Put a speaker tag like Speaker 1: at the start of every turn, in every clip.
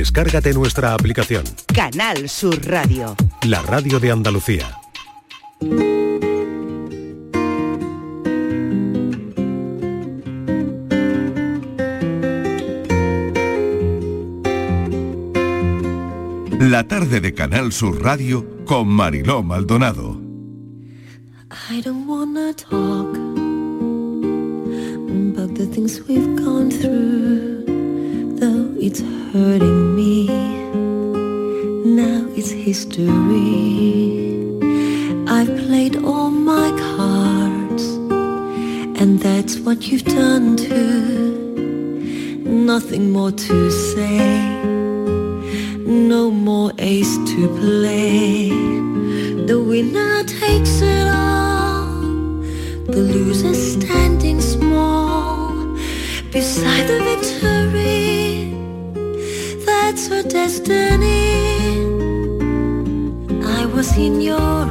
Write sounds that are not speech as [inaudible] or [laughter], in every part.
Speaker 1: Descárgate nuestra aplicación.
Speaker 2: Canal Sur Radio.
Speaker 1: La radio de Andalucía.
Speaker 3: La tarde de Canal Sur Radio con Mariló Maldonado.
Speaker 4: I don't wanna talk about the things we've gone through, it's hurting me. Now it's history. I've played all my cards, and that's what you've done too. Nothing more to say, no more ace to play. The winner takes it all, the loser standing small beside the victory. Destiny. I was in your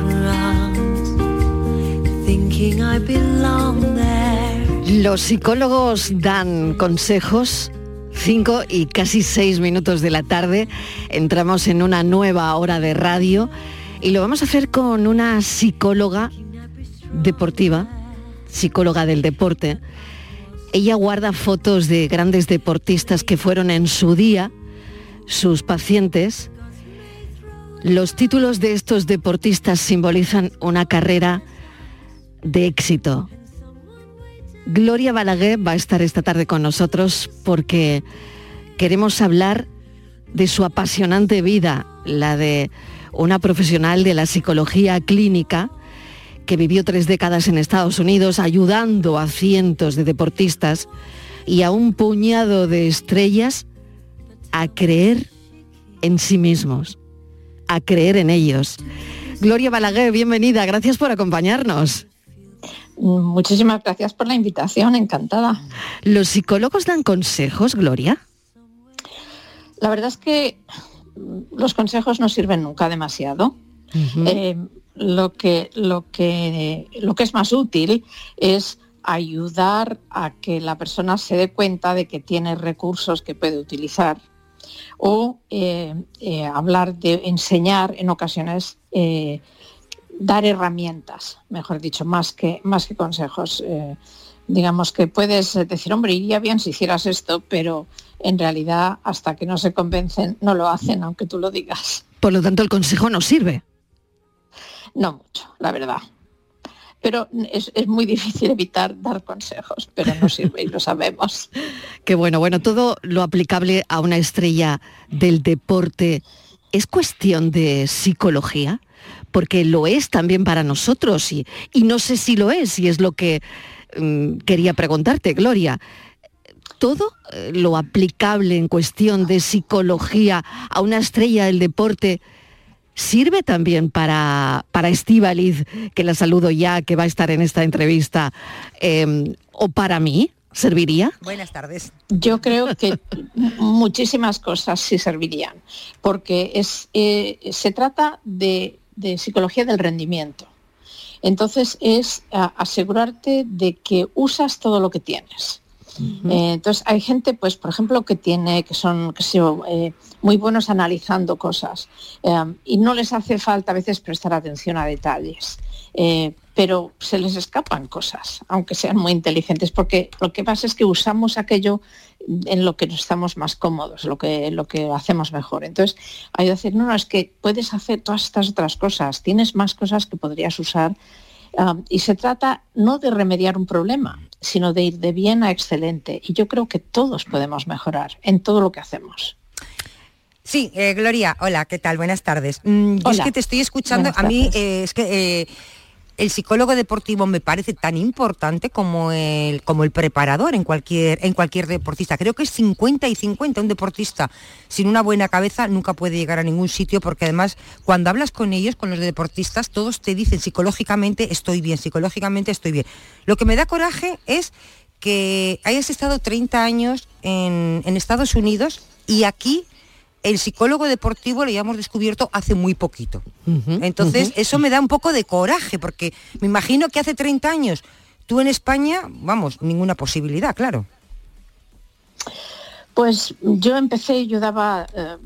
Speaker 4: thinking I belong there.
Speaker 5: Los psicólogos dan consejos. 5 y casi 6 minutos de la tarde entramos en una nueva hora de radio y lo vamos a hacer con una psicóloga deportiva, psicóloga del deporte. Ella guarda fotos de grandes deportistas que fueron en su día sus pacientes. Los títulos de estos deportistas simbolizan una carrera de éxito. Gloria Balaguer va a estar esta tarde con nosotros porque queremos hablar de su apasionante vida, la de una profesional de la psicología clínica que vivió tres décadas en Estados Unidos ayudando a cientos de deportistas y a un puñado de estrellas a creer en sí mismos, a creer en ellos. Gloria Balaguer, bienvenida, gracias por acompañarnos.
Speaker 6: Muchísimas gracias por la invitación, encantada.
Speaker 5: ¿Los psicólogos dan consejos, Gloria?
Speaker 6: La verdad es que los consejos no sirven nunca demasiado. Eh, lo, que, lo, que, lo que es más útil es ayudar a que la persona se dé cuenta de que tiene recursos que puede utilizar o eh, eh, hablar de enseñar en ocasiones eh, dar herramientas, mejor dicho, más que, más que consejos. Digamos que puedes decir, hombre, iría bien si hicieras esto, pero en realidad hasta que no se convencen no lo hacen, aunque tú lo digas.
Speaker 5: Por lo tanto, el consejo no sirve.
Speaker 6: No mucho, la verdad. Pero es, es muy difícil evitar dar consejos, pero no sirve y lo sabemos. [laughs]
Speaker 5: Qué bueno, bueno, todo lo aplicable a una estrella del deporte es cuestión de psicología, porque lo es también para nosotros y, y no sé si lo es, y es lo que mm, quería preguntarte, Gloria. Todo eh, lo aplicable en cuestión de psicología a una estrella del deporte sirve también para, para Estíbaliz, que la saludo ya, que va a estar en esta entrevista, eh, o para mí, ¿serviría?
Speaker 7: Buenas tardes.
Speaker 6: Yo creo que muchísimas cosas sí servirían, porque es, eh, se trata de, de, psicología del rendimiento. Entonces es a, asegurarte de que usas todo lo que tienes. Eh, entonces hay gente, pues, por ejemplo, que tiene, que son, que eh, muy buenos analizando cosas eh, y no les hace falta a veces prestar atención a detalles. Eh, pero se les escapan cosas, aunque sean muy inteligentes, porque lo que pasa es que usamos aquello en lo que nos estamos más cómodos, lo que, lo que hacemos mejor. Entonces, hay que decir, no, no, es que puedes hacer todas estas otras cosas, tienes más cosas que podrías usar um, y se trata no de remediar un problema, sino de ir de bien a excelente. Y yo creo que todos podemos mejorar en todo lo que hacemos.
Speaker 7: Sí, eh, Gloria, hola, ¿qué tal? Buenas tardes. Mm, yo es que te estoy escuchando, a mí eh, es que... El psicólogo deportivo me parece tan importante como el, como el preparador en cualquier, en cualquier deportista. Creo que es 50 y 50. Un deportista sin una buena cabeza nunca puede llegar a ningún sitio porque además cuando hablas con ellos, con los deportistas, todos te dicen psicológicamente estoy bien, psicológicamente estoy bien. Lo que me da coraje es que hayas estado 30 años en, en Estados Unidos y aquí el psicólogo deportivo lo hayamos descubierto hace muy poquito. Uh -huh, Entonces, uh -huh. eso me da un poco de coraje, porque me imagino que hace 30 años tú en España, vamos, ninguna posibilidad, claro.
Speaker 6: Pues yo empecé, yo daba eh,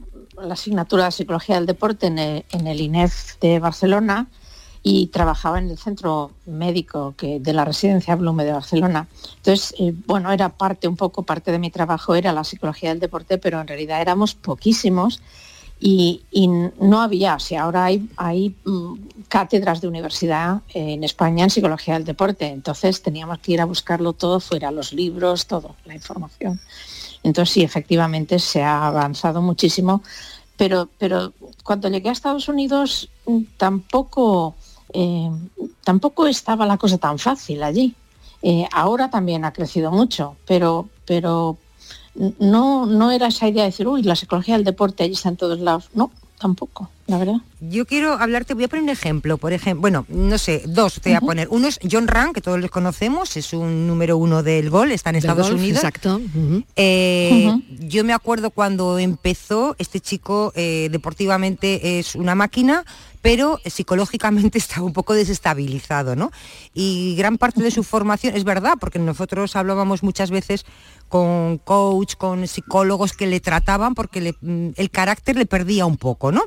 Speaker 6: la asignatura de Psicología del Deporte en el, INEF de Barcelona y trabajaba en el centro médico que, de la residencia Blume de Barcelona. Entonces, eh, bueno, era parte, un poco parte de mi trabajo era la psicología del deporte, pero en realidad éramos poquísimos y, no había, o ahora hay, hay mm, cátedras de universidad en España en psicología del deporte, entonces teníamos que ir a buscarlo todo fuera, los libros, todo, la información. Entonces sí, efectivamente se ha avanzado muchísimo, pero, pero cuando llegué a Estados Unidos mm, tampoco, eh, tampoco estaba la cosa tan fácil allí. Eh, ahora también ha crecido mucho, pero, pero no, no era esa idea de decir, uy, la psicología del deporte allí está en todos lados. No, tampoco, la verdad.
Speaker 7: Yo quiero hablarte, voy a poner un ejemplo, por ejemplo, bueno, no sé, dos te voy a poner. Uno es John Rand, que todos los conocemos, es un número uno del gol, está en Estados Unidos.
Speaker 5: Exacto.
Speaker 7: Eh, yo me acuerdo cuando empezó, este chico eh, deportivamente es una máquina, pero psicológicamente [laughs] está un poco desestabilizado, ¿no? Y gran parte de su formación, es verdad, porque nosotros hablábamos muchas veces con coach, con psicólogos que le trataban porque mm, el carácter le perdía un poco, ¿no?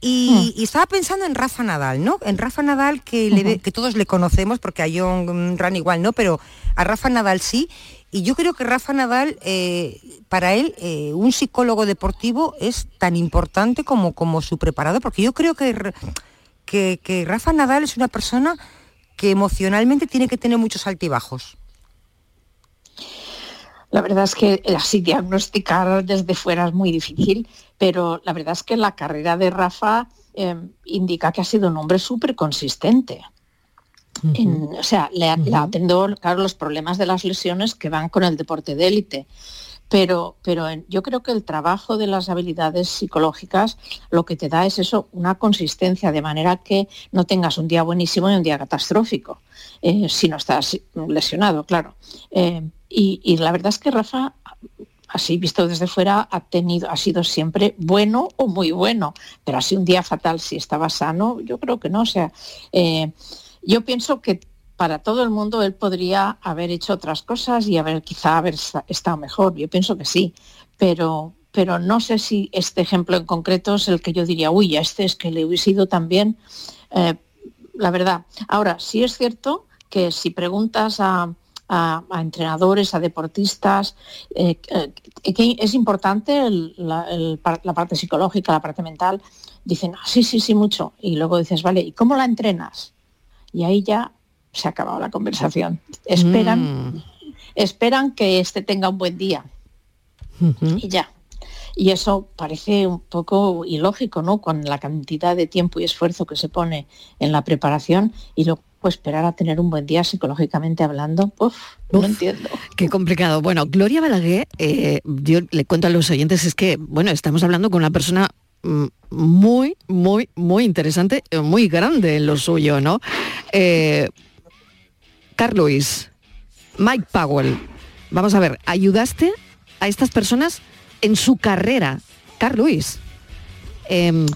Speaker 7: Y, hmm. estaba pensando en Rafa Nadal, ¿no? En Rafa Nadal, que, que todos le conocemos, porque a John Ran igual no, pero a Rafa Nadal sí. Y yo creo que Rafa Nadal, eh, para él, eh, un psicólogo deportivo es tan importante como, como su preparado, porque yo creo que, que, Rafa Nadal es una persona que emocionalmente tiene que tener muchos altibajos.
Speaker 6: La verdad es que así diagnosticar desde fuera es muy difícil, pero la verdad es que la carrera de Rafa em, indica que ha sido un hombre súper consistente. O sea, le, ha tenido claro, los problemas de las lesiones que van con el deporte de élite. Pero, pero yo creo que el trabajo de las habilidades psicológicas lo que te da es eso, una consistencia, de manera que no tengas un día buenísimo y un día catastrófico, eh, si no estás lesionado, claro. Eh, y, la verdad es que Rafa, así visto desde fuera, ha, tenido, ha sido siempre bueno o muy bueno, pero así un día fatal si estaba sano, yo creo que no. O sea, eh, yo pienso que para todo el mundo él podría haber hecho otras cosas y haber quizá haber estado mejor. Yo pienso que sí, pero, pero no sé si este ejemplo en concreto es el que yo diría, uy, a este es que le hubiese ido también. Eh, la verdad. Ahora, sí es cierto que si preguntas a, a, entrenadores, a deportistas. Eh, eh, es importante la, parte psicológica, la parte mental. Dicen, ah, sí, sí, sí, mucho. Y luego dices, vale, ¿y cómo la entrenas? Y ahí ya se ha acabado la conversación. Esperan, mm. esperan que este tenga un buen día. Y ya. Y eso parece un poco ilógico, ¿no? Con la cantidad de tiempo y esfuerzo que se pone en la preparación y lo pues esperar a tener un buen día psicológicamente hablando, uf, no entiendo.
Speaker 5: Qué complicado. Bueno, Gloria Balaguer, eh, yo le cuento a los oyentes, es que, bueno, estamos hablando con una persona muy, muy, muy interesante, eh, muy grande en lo suyo, ¿no? Eh, Carl Mike Powell, vamos a ver, ayudaste a estas personas en su carrera. Carl Lewis, em,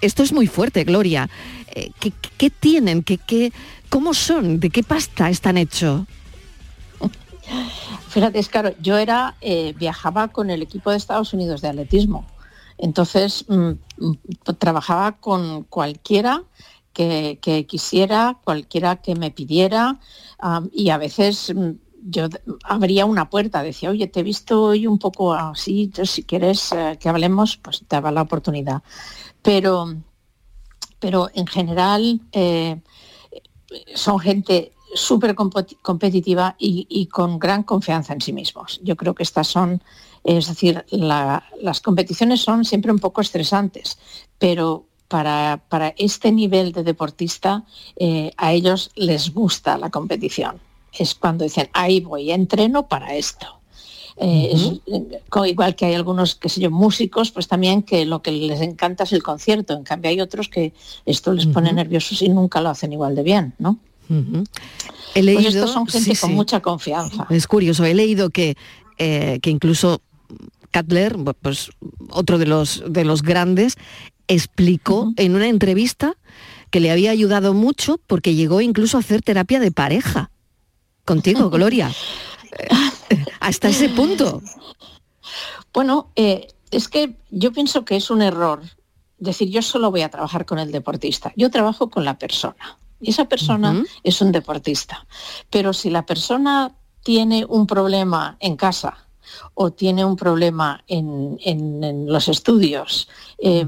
Speaker 5: esto es muy fuerte, Gloria. Eh, ¿qué, tienen? ¿Qué, cómo son? ¿De qué pasta están hechos?
Speaker 6: Fíjate, es claro, yo era, eh, viajaba con el equipo de Estados Unidos de atletismo. Entonces, mm, mm, trabajaba con cualquiera que, quisiera, cualquiera que me pidiera, y a veces mm, yo abría una puerta, decía, oye, te he visto hoy un poco así, si quieres eh, que hablemos, pues te daba la oportunidad. Pero, pero en general eh, son gente súper competitiva y, con gran confianza en sí mismos. Yo creo que estas son, es decir, las competiciones son siempre un poco estresantes, pero para, este nivel de deportista eh, a ellos les gusta la competición. Es cuando dicen, ahí voy, entreno para esto. Eh, igual que hay algunos, qué sé yo, músicos, pues también que lo que les encanta es el concierto. En cambio hay otros que esto les pone nerviosos y nunca lo hacen igual de bien, ¿no?
Speaker 5: He leído,
Speaker 6: pues estos son gente con mucha confianza.
Speaker 5: Es curioso, he leído que, eh, que incluso Cutler, pues otro de los, de los grandes, explicó en una entrevista que le había ayudado mucho porque llegó incluso a hacer terapia de pareja. Contigo, [laughs] Gloria. hasta ese punto.
Speaker 6: Bueno, eh, es que yo pienso que es un error decir yo solo voy a trabajar con el deportista. Yo trabajo con la persona. Y esa persona es un deportista. Pero si la persona tiene un problema en casa o tiene un problema en, los estudios, eh,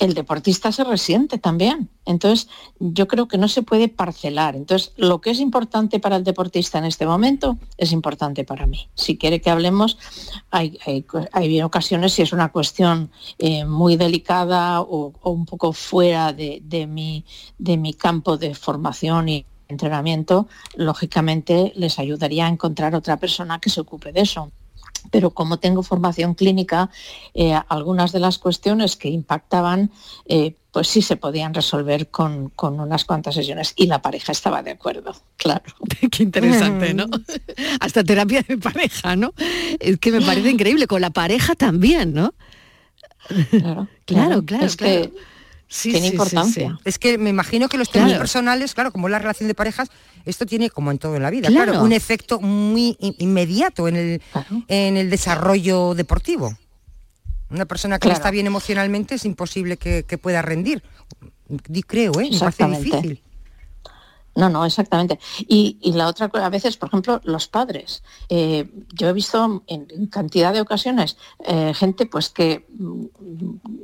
Speaker 6: el deportista se resiente también. Entonces, yo creo que no se puede parcelar. Entonces, lo que es importante para el deportista en este momento es importante para mí. Si quiere que hablemos, hay, hay, ocasiones si es una cuestión eh, muy delicada o, un poco fuera de, mi, de mi campo de formación y entrenamiento, lógicamente les ayudaría a encontrar otra persona que se ocupe de eso pero como tengo formación clínica, eh, algunas de las cuestiones que impactaban, eh, pues sí se podían resolver con, unas cuantas sesiones y la pareja estaba de acuerdo, claro. [laughs]
Speaker 5: Qué interesante, ¿no? [laughs] Hasta terapia de pareja, ¿no? Es que me parece increíble, con la pareja también, ¿no?
Speaker 6: Claro, claro, [laughs] claro. Es que tiene importancia.
Speaker 7: es que me imagino que los temas personales, claro, como la relación de parejas, esto tiene, como en todo en la vida, claro, un efecto muy inmediato en el, en el desarrollo deportivo. Una persona que no está bien emocionalmente es imposible que, pueda rendir. Creo, ¿eh? Me parece difícil.
Speaker 6: No, no, exactamente. Y, la otra cosa, a veces, por ejemplo, los padres. Eh, yo he visto en, cantidad de ocasiones eh, gente pues que mm,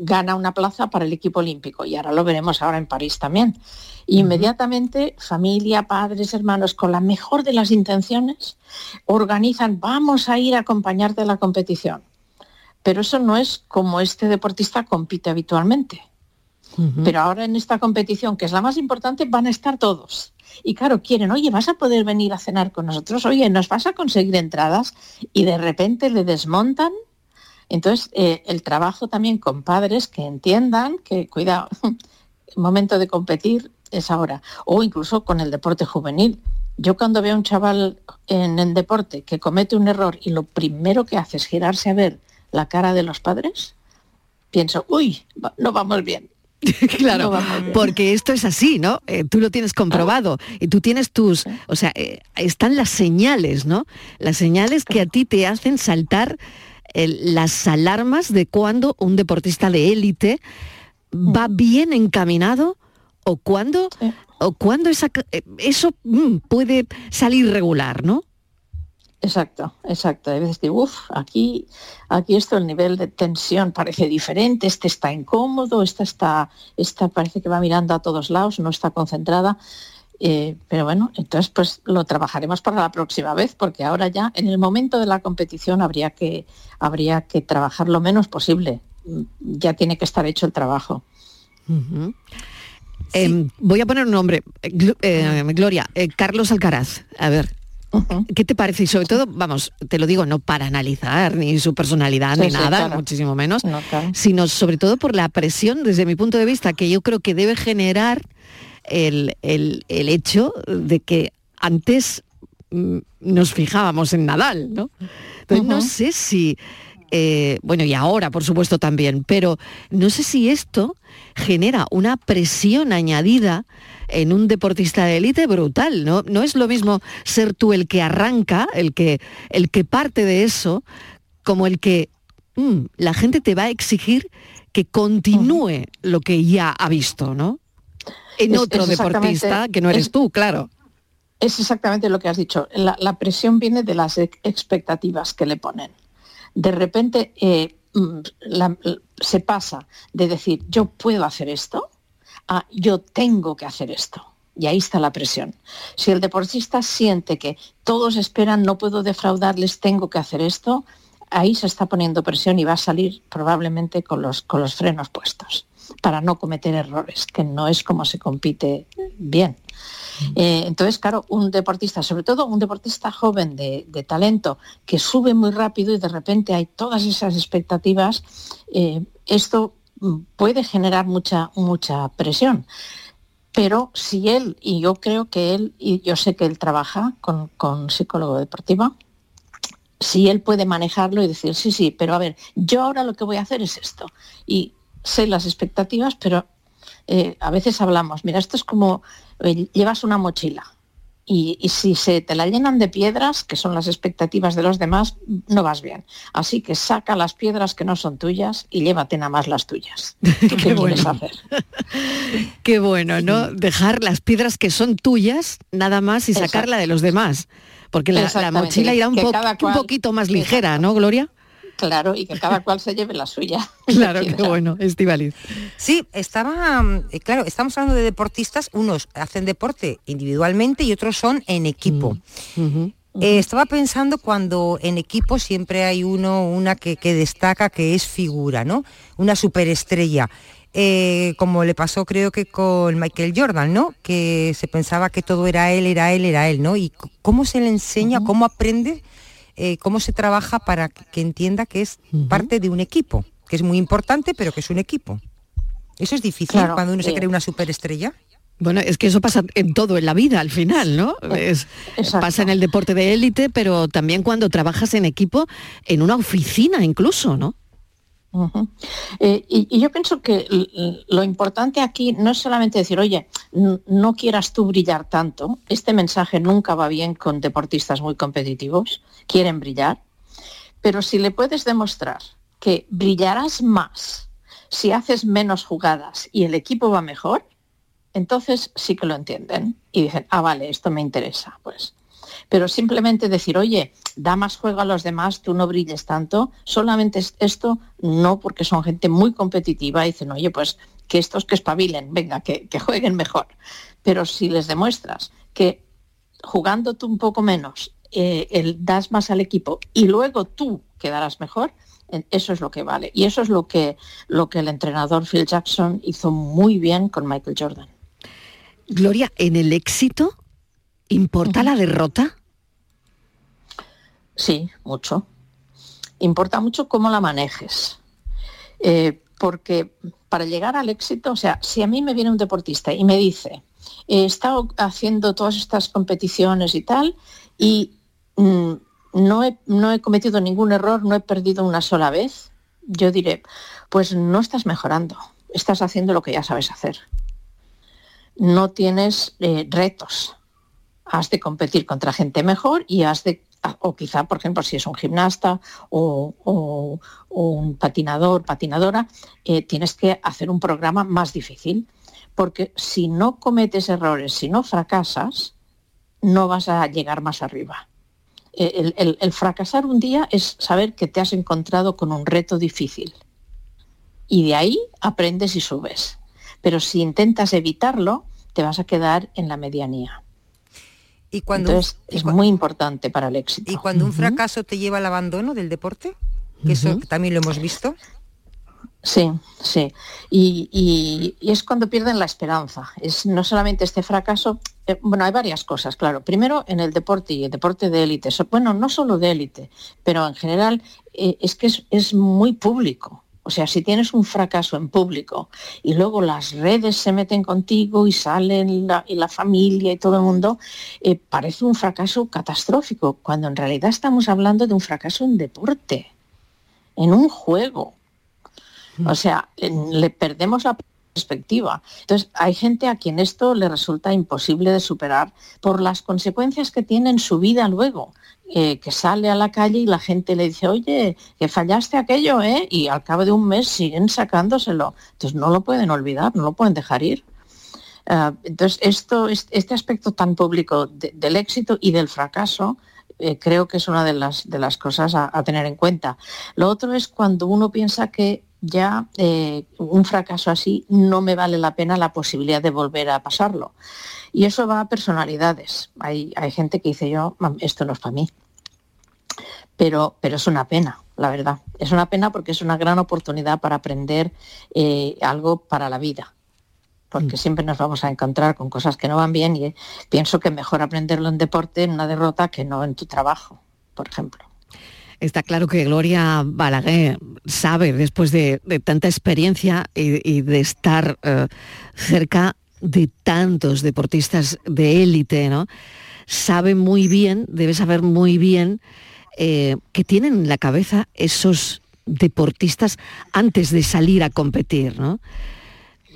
Speaker 6: gana una plaza para el equipo olímpico y ahora lo veremos ahora en París también. Inmediatamente familia, padres, hermanos, con la mejor de las intenciones, organizan, vamos a ir a acompañarte a la competición. Pero eso no es como este deportista compite habitualmente. Pero ahora en esta competición, que es la más importante, van a estar todos. Y claro, quieren, oye, vas a poder venir a cenar con nosotros, oye, nos vas a conseguir entradas y de repente le desmontan. Entonces, eh, el trabajo también con padres que entiendan que, cuidado, [laughs] momento de competir es ahora. O incluso con el deporte juvenil. Yo cuando veo a un chaval en el deporte que comete un error y lo primero que hace es girarse a ver la cara de los padres, pienso, uy, no vamos bien. [laughs]
Speaker 5: claro, porque esto es así, ¿no? Eh, tú lo tienes comprobado y tú tienes tus, o sea, eh, están las señales, ¿no? Las señales que a ti te hacen saltar las alarmas de cuando un deportista de élite va bien encaminado o cuando, o cuando esa, eh, eso mm, puede salir regular, ¿no?
Speaker 6: Exacto, exacto. A veces digo, uff, aquí, aquí esto el nivel de tensión parece diferente, este está incómodo, esta está, esta parece que va mirando a todos lados, no está concentrada. Eh, pero bueno, entonces pues lo trabajaremos para la próxima vez, porque ahora ya en el momento de la competición habría que, habría que trabajar lo menos posible. Ya tiene que estar hecho el trabajo.
Speaker 5: Em, voy a poner un nombre, eh, eh, Gloria, Carlos Alcaraz. A ver, ¿Qué te parece? Y sobre todo, vamos, te lo digo, no para analizar ni su personalidad ni nada, muchísimo menos, sino sobre todo por la presión, desde mi punto de vista, que yo creo que debe generar el, hecho de que antes mm, nos fijábamos en Nadal, ¿no? Entonces no sé si, eh, bueno, y ahora por supuesto también, pero no sé si esto genera una presión añadida en un deportista de élite brutal. ¿no? no es lo mismo ser tú el que arranca, el que, el que parte de eso, como el que mm, la gente te va a exigir que continúe lo que ya ha visto, ¿no? En otro deportista que no eres tú, claro.
Speaker 6: Es exactamente lo que has dicho. La, presión viene de las expectativas que le ponen. De repente eh, mm, se pasa de decir, yo puedo hacer esto, a yo tengo que hacer esto. Y ahí está la presión. Si el deportista siente que todos esperan, no puedo defraudarles, tengo que hacer esto, ahí se está poniendo presión y va a salir probablemente con los, con los frenos puestos para no cometer errores, que no es como se compite bien. Eh, entonces, claro, un deportista, sobre todo un deportista joven de, talento, que sube muy rápido y de repente hay todas esas expectativas, eh, esto puede generar mucha, mucha presión. Pero si él, y yo creo que él, y yo sé que él trabaja con, con psicólogo deportivo, si él puede manejarlo y decir, sí, sí, pero a ver, yo ahora lo que voy a hacer es esto. Y sé las expectativas, pero eh, a veces hablamos, mira, esto es como, eh, llevas una mochila y, si se te la llenan de piedras, que son las expectativas de los demás, no vas bien. Así que saca las piedras que no son tuyas y llévate nada más las tuyas. [laughs]
Speaker 5: qué, bueno. hacer? [laughs] qué bueno, ¿no? Dejar las piedras que son tuyas nada más y sacarla de los demás. Porque la, mochila irá un, un poquito más ligera, ¿no, Gloria?
Speaker 6: Claro, y que cada cual se lleve la suya. [laughs]
Speaker 5: Claro, [laughs] qué bueno, Estivaliz.
Speaker 7: Sí, estaba, eh, claro, estamos hablando de deportistas, unos hacen deporte individualmente y otros son en equipo. Mm, eh, estaba pensando cuando en equipo siempre hay uno, una que, destaca que es figura, ¿no? Una superestrella. Eh, como le pasó creo que con Michael Jordan, ¿no? Que se pensaba que todo era él, era él, era él, ¿no? Y cómo se le enseña, cómo aprende eh, cómo se trabaja para que entienda que es parte de un equipo, que es muy importante, pero que es un equipo. Eso es difícil cuando uno se cree una superestrella.
Speaker 5: Bueno, es que eso pasa en todo en la vida al final, ¿no? Es, pasa en el deporte de élite, pero también cuando trabajas en equipo, en una oficina incluso, ¿no?
Speaker 6: Eh, y, yo pienso que lo importante aquí no es solamente decir, oye, no quieras tú brillar tanto. Este mensaje nunca va bien con deportistas muy competitivos, quieren brillar, pero si le puedes demostrar que brillarás más si haces menos jugadas y el equipo va mejor, entonces sí que lo entienden y dicen, ah, vale, esto me interesa. Pues pero simplemente decir, oye, da más juego a los demás, tú no brilles tanto, solamente esto no, porque son gente muy competitiva y dicen, oye, pues que estos que espabilen, venga, que, jueguen mejor. Pero si les demuestras que jugando tú un poco menos, eh, el, das más al equipo y luego tú quedarás mejor, eso es lo que vale. Y eso es lo que, lo que el entrenador Phil Jackson hizo muy bien con Michael Jordan.
Speaker 5: Gloria, en el éxito ¿Importa la derrota?
Speaker 6: Sí, mucho. Importa mucho cómo la manejes. Eh, porque para llegar al éxito, o sea, si a mí me viene un deportista y me dice, he estado haciendo todas estas competiciones y tal, y mm, no, he, no he cometido ningún error, no he perdido una sola vez, yo diré, pues no estás mejorando, estás haciendo lo que ya sabes hacer. No tienes eh, retos, has de competir contra gente mejor y has de, o quizá, por ejemplo, si es un gimnasta o, un patinador, patinadora, eh, tienes que hacer un programa más difícil, porque si no cometes errores, si no fracasas, no vas a llegar más arriba. Eh, el, fracasar un día es saber que te has encontrado con un reto difícil. Y de ahí aprendes y subes. Pero si intentas evitarlo, te vas a quedar en la medianía. Y cuando es muy importante para el éxito.
Speaker 7: ¿Y cuando un fracaso te lleva al abandono del deporte? Que eso también lo hemos visto.
Speaker 6: Sí, sí. Y, es cuando pierden la esperanza. Es no solamente este fracaso, eh, bueno, hay varias cosas, claro. Primero, en el deporte y el deporte de élite. Bueno, no solo de élite, pero en general eh, es que es muy público. O sea, si tienes un fracaso en público y luego las redes se meten contigo y salen la, y la familia y todo el mundo, eh, parece un fracaso catastrófico, cuando en realidad estamos hablando de un fracaso en deporte, en un juego. O sea, le perdemos la perspectiva. Entonces, hay gente a quien esto le resulta imposible de superar por las consecuencias que tiene en su vida luego. Eh, que sale a la calle y la gente le dice, oye, que fallaste aquello, ¿eh? Y al cabo de un mes siguen sacándoselo. Entonces no lo pueden olvidar, no lo pueden dejar ir. Ah, entonces, esto, este aspecto tan público del éxito y del fracaso, eh, creo que es una de las, de las cosas a, tener en cuenta. Lo otro es cuando uno piensa que ya eh, un fracaso así no me vale la pena la posibilidad de volver a pasarlo. Y eso va a personalidades. Hay, hay gente que dice yo, esto no es para mí. Pero, pero es una pena, la verdad. Es una pena porque es una gran oportunidad para aprender eh, algo para la vida. Porque mm. siempre nos vamos a encontrar con cosas que no van bien y eh, pienso que mejor aprenderlo en deporte, en una derrota, que no en tu trabajo, por ejemplo.
Speaker 5: Está claro que Gloria Balaguer sabe, después de, tanta experiencia y, de estar eh, cerca de tantos deportistas de élite, ¿no? Sabe muy bien, debe saber muy bien eh, que tienen en la cabeza esos deportistas antes de salir a competir, ¿no?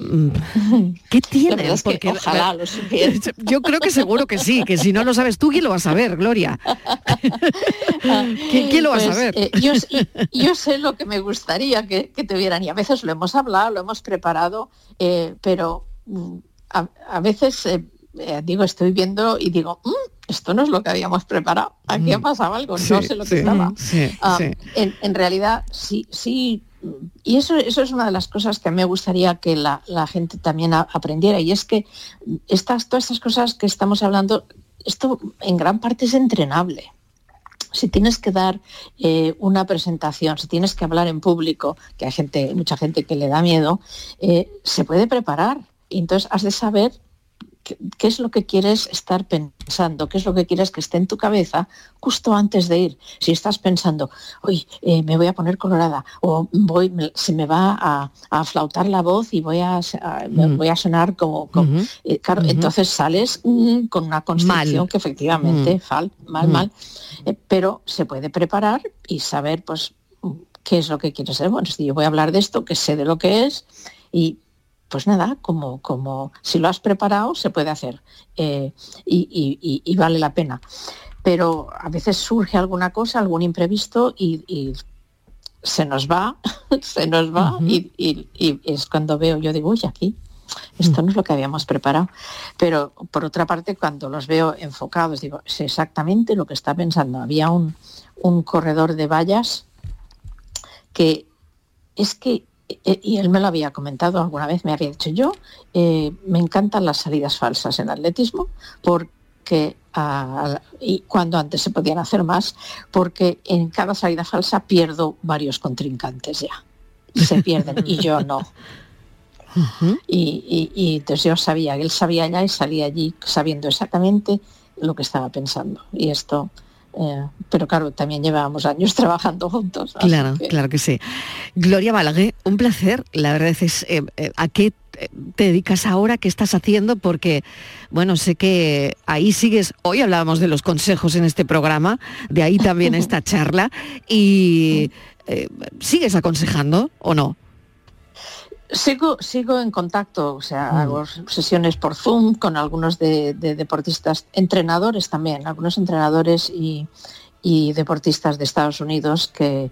Speaker 5: Mm, [laughs] ¿qué tiene?
Speaker 6: Porque ojalá lo supiera. [laughs]
Speaker 5: Yo creo que seguro que sí, que si no lo sabes tú, ¿quién lo va a saber, Gloria? [laughs] ¿Quién, lo va a pues, saber?
Speaker 6: Eh, yo, sé lo que me gustaría que, te vieran y a veces lo hemos hablado, lo hemos preparado, eh, pero mm, a, veces digo, estoy viendo y digo, mm, esto no es lo que habíamos preparado, aquí ha pasado algo, no sé lo que estaba. Ah, en, realidad, sí, sí, y eso, eso es una de las cosas que me gustaría que la, gente también aprendiera, y es que estas, todas estas cosas que estamos hablando, esto en gran parte es entrenable. Si tienes que dar eh, una presentación, si tienes que hablar en público, que hay gente, mucha gente que le da miedo, eh, se puede preparar. Y entonces has de saber qué, es lo que quieres estar pensando, qué es lo que quieres que esté en tu cabeza justo antes de ir. Si estás pensando, uy, eh, me voy a poner colorada o voy, se me va a, flautar la voz y voy a, mm. voy a sonar como... Eh, entonces sales mm, con una constitución que efectivamente, mm. fal, mal, mal, eh, pero se puede preparar y saber pues qué es lo que quieres ser. Bueno, si yo voy a hablar de esto, que sé de lo que es y pues nada, como, como si lo has preparado, se puede hacer eh, y, vale la pena. Pero a veces surge alguna cosa, algún imprevisto y, se nos va, [laughs] se nos va y, es cuando veo, yo digo, uy, aquí, esto mm. no es lo que habíamos preparado. Pero por otra parte, cuando los veo enfocados, digo, es exactamente lo que está pensando. Había un, un corredor de vallas que es que y él me lo había comentado alguna vez, me había dicho yo, eh, me encantan las salidas falsas en atletismo porque y cuando antes se podían hacer más, porque en cada salida falsa pierdo varios contrincantes ya. Se pierden y yo no. y, y, entonces yo sabía, él sabía ya y salía allí sabiendo exactamente lo que estaba pensando. Y esto eh, pero claro, también llevábamos años [laughs] trabajando juntos.
Speaker 5: Claro, claro que sí. Gloria Balaguer, un placer. La verdad es, eh, eh, ¿a qué te dedicas ahora? ¿Qué estás haciendo? Porque, bueno, sé que ahí sigues, hoy hablábamos de los consejos en este programa, de ahí también [laughs] esta charla, y ¿sigues aconsejando o no?
Speaker 6: Sigo, sigo en contacto, o sea, mm. hago sesiones por Zoom con algunos de, deportistas, entrenadores también, algunos entrenadores y, deportistas de Estados Unidos que,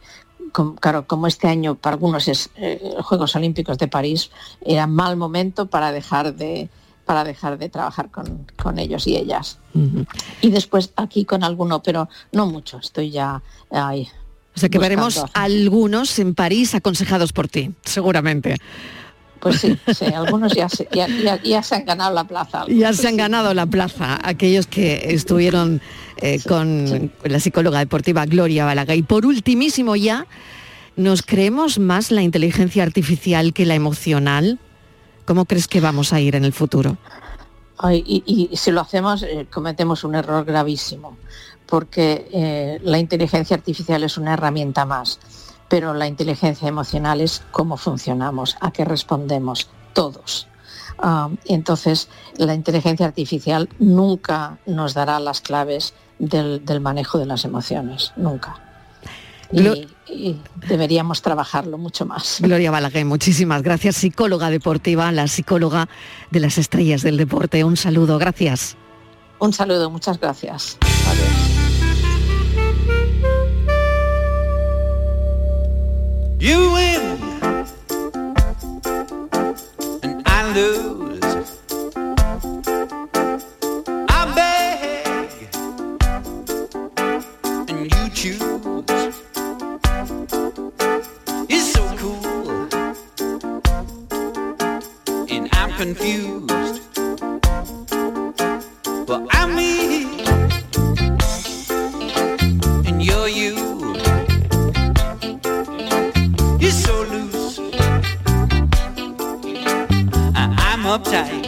Speaker 6: claro, como este año para algunos es eh, Juegos Olímpicos de París, era mal momento para dejar de para dejar de trabajar con, ellos y ellas. Y después aquí con alguno, pero no mucho, estoy ya ahí
Speaker 5: o sea que veremos algunos en París aconsejados por ti, seguramente.
Speaker 6: Pues sí, sí, algunos ya se, han ganado la plaza. [laughs]
Speaker 5: Ya se han ganado la plaza, aquellos que estuvieron eh, con la psicóloga deportiva Gloria Balaga. Y por ultimísimo ya, ¿nos creemos más la inteligencia artificial que la emocional? ¿Cómo crees que vamos a ir en el futuro?
Speaker 6: y, si lo hacemos, eh, cometemos un error gravísimo porque eh, la inteligencia artificial es una herramienta más, pero la inteligencia emocional es cómo funcionamos, a qué respondemos todos. Ah, entonces, la inteligencia artificial nunca nos dará las claves del, manejo de las emociones, nunca. Y, deberíamos trabajarlo mucho más.
Speaker 5: Gloria Balaguer, muchísimas gracias, psicóloga deportiva, la psicóloga de las estrellas del deporte. Un saludo, gracias.
Speaker 6: Un saludo, muchas gracias. You win and I lose. I beg and you choose. It's so cool and I'm confused. But I'm me uptight.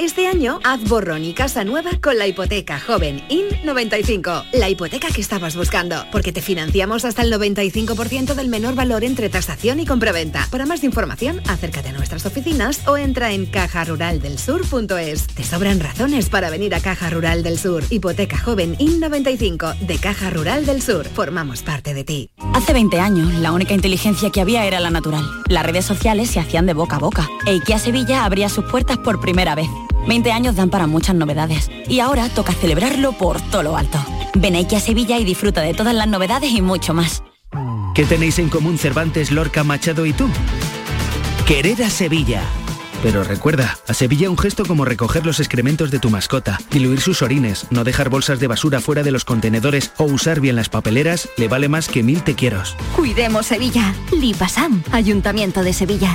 Speaker 8: Este año haz borrón y casa nueva con la hipoteca joven IN95. La hipoteca que estabas buscando. Porque te financiamos hasta el 95% del menor valor entre tasación y compraventa. Para más información, acércate a nuestras oficinas o entra en cajaruraldelsur.es. Te sobran razones para venir a Caja Rural del Sur. Hipoteca joven IN95 de Caja Rural del Sur. Formamos parte de ti.
Speaker 9: Hace 20 años, la única inteligencia que había era la natural. Las redes sociales se hacían de boca a boca. E IKEA Sevilla abría sus puertas por primera vez. 20 años dan para muchas novedades. Y ahora toca celebrarlo por todo lo alto. Ven a IKEA Sevilla y disfruta de todas las novedades y mucho más.
Speaker 10: ¿Qué tenéis en común Cervantes, Lorca, Machado y tú? Querer a Sevilla. Pero recuerda, a Sevilla un gesto como recoger los excrementos de tu mascota, diluir sus orines, no dejar bolsas de basura fuera de los contenedores o usar bien las papeleras le vale más que mil te quiero.
Speaker 11: Cuidemos Sevilla. Lipasam, Ayuntamiento de Sevilla.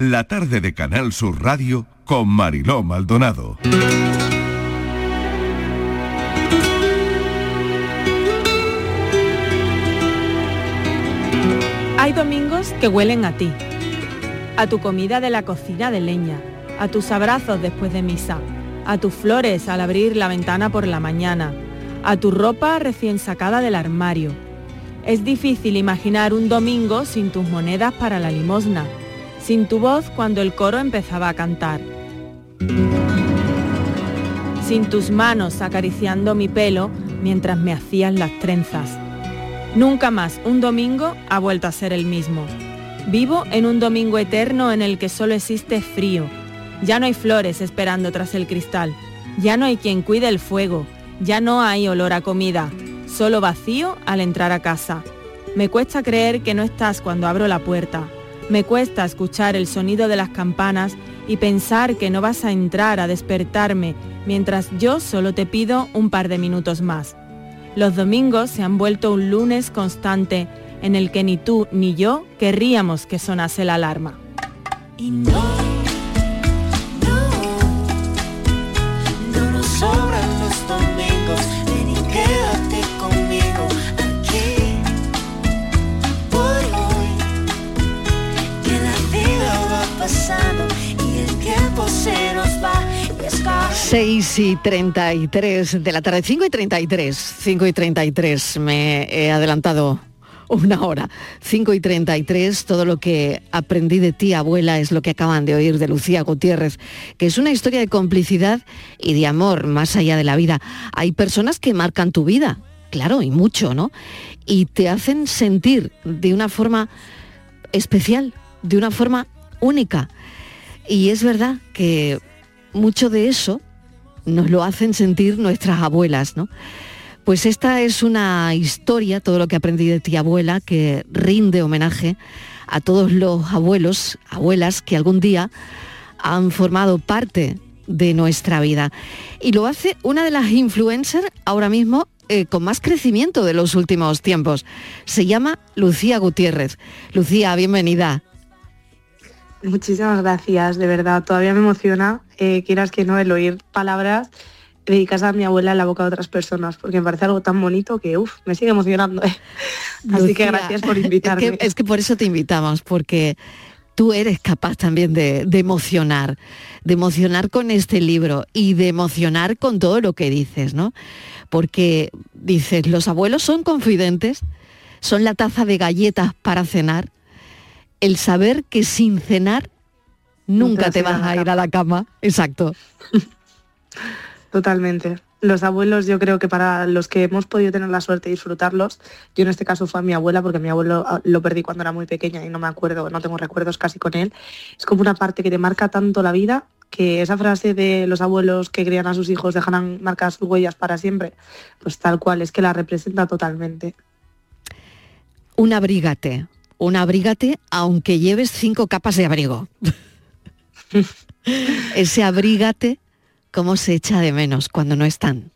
Speaker 3: La tarde de Canal Sur Radio con Mariló Maldonado.
Speaker 12: Hay domingos que huelen a ti, a tu comida de la cocina de leña, a tus abrazos después de misa, a tus flores al abrir la ventana por la mañana, a tu ropa recién sacada del armario. Es difícil imaginar un domingo sin tus monedas para la limosna, sin tu voz cuando el coro empezaba a cantar, sin tus manos acariciando mi pelo mientras me hacías las trenzas. Nunca más un domingo ha vuelto a ser el mismo. Vivo en un domingo eterno en el que solo existe frío. Ya no hay flores esperando tras el cristal. Ya no hay quien cuide el fuego. Ya no hay olor a comida. Solo vacío al entrar a casa. Me cuesta creer que no estás cuando abro la puerta. Me cuesta escuchar el sonido de las campanas y pensar que no vas a entrar a despertarme mientras yo solo te pido un par de minutos más. Los domingos se han vuelto un lunes constante en el que ni tú ni yo querríamos que sonase la alarma.
Speaker 5: 6 y 33 de la tarde, 5 y 33, 5 y 33, me he adelantado una hora. 5 y 33, todo lo que aprendí de ti, abuela, es lo que acaban de oír de Lucía Gutiérrez, que es una historia de complicidad y de amor más allá de la vida. Hay personas que marcan tu vida, claro, y mucho, ¿no? Y te hacen sentir de una forma especial, de una forma única. Y es verdad que mucho de eso nos lo hacen sentir nuestras abuelas, ¿no? Pues esta es una historia, todo lo que aprendí de ti abuela, que rinde homenaje a todos los abuelos, abuelas que algún día han formado parte de nuestra vida. Y lo hace una de las influencers ahora mismo eh, con más crecimiento de los últimos tiempos. Se llama Lucía Gutiérrez. Lucía, bienvenida.
Speaker 13: Muchísimas gracias, de verdad. Todavía me emociona, eh, quieras que no, el oír palabras dedicadas a mi abuela en la boca de otras personas, porque me parece algo tan bonito que, uff, me sigue emocionando. ¿eh? Así que gracias por
Speaker 5: es
Speaker 13: invitarme.
Speaker 5: que- es que por eso te invitamos, porque tú eres capaz también de, de emocionar, de emocionar con este libro y de emocionar con todo lo que dices, ¿no? Porque dices, los abuelos son confidentes, son la taza de galletas para cenar, el saber que sin cenar nunca te vas a ir a la cama. Exacto.
Speaker 13: Totalmente. Los abuelos, yo creo que para los que hemos podido tener la suerte de disfrutarlos, yo en este caso fue a mi abuela, porque mi abuelo ah, lo perdí cuando era muy pequeña y no me acuerdo, no tengo recuerdos casi con él. Es como una parte que te marca tanto la vida que esa frase de los abuelos que crían a sus hijos dejarán marcar sus huellas para siempre, pues tal cual, es que la representa totalmente.
Speaker 5: Un abrígate, un abrígate aunque lleves cinco capas de abrigo. [laughs] Ese abrígate, ¿cómo se echa de menos cuando no están?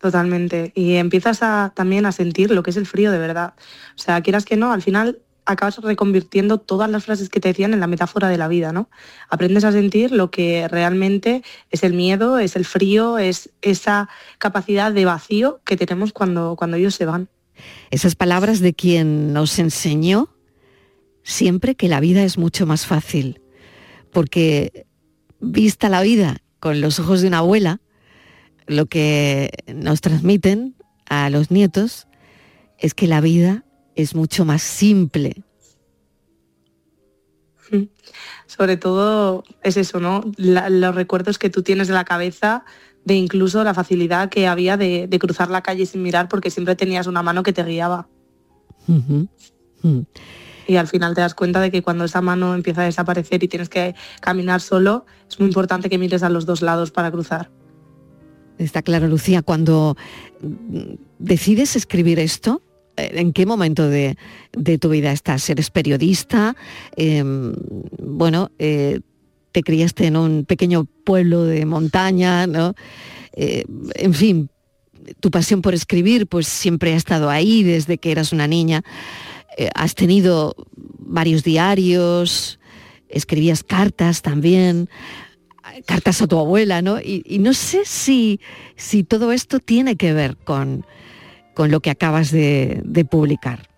Speaker 13: Totalmente. Y empiezas a, también a sentir lo que es el frío de verdad. O sea, quieras que no, al final acabas reconvirtiendo todas las frases que te decían en la metáfora de la vida, ¿no? Aprendes a sentir lo que realmente es el miedo, es el frío, es esa capacidad de vacío que tenemos cuando, cuando ellos se van.
Speaker 5: Esas palabras de quien nos enseñó siempre que la vida es mucho más fácil, porque vista la vida con los ojos de una abuela, lo que nos transmiten a los nietos es que la vida es mucho más simple.
Speaker 13: Sobre todo es eso, ¿no? Los recuerdos que tú tienes de la cabeza, de incluso la facilidad que había de, de cruzar la calle sin mirar porque siempre tenías una mano que te guiaba. Y al final te das cuenta de que cuando esa mano empieza a desaparecer y tienes que caminar solo, es muy importante que mires a los dos lados para cruzar.
Speaker 5: Está claro, Lucía, cuando mm, decides escribir esto, eh, ¿en qué momento de, de tu vida estás? ¿Eres periodista? Em, bueno, eh, te criaste en un pequeño pueblo de montaña, ¿no? Eh, en fin, tu pasión por escribir pues siempre ha estado ahí desde que eras una niña. Eh, has tenido varios diarios, escribías cartas también, cartas a tu abuela, ¿no? Y, no sé si, si todo esto tiene que ver con, con lo que acabas de publicar.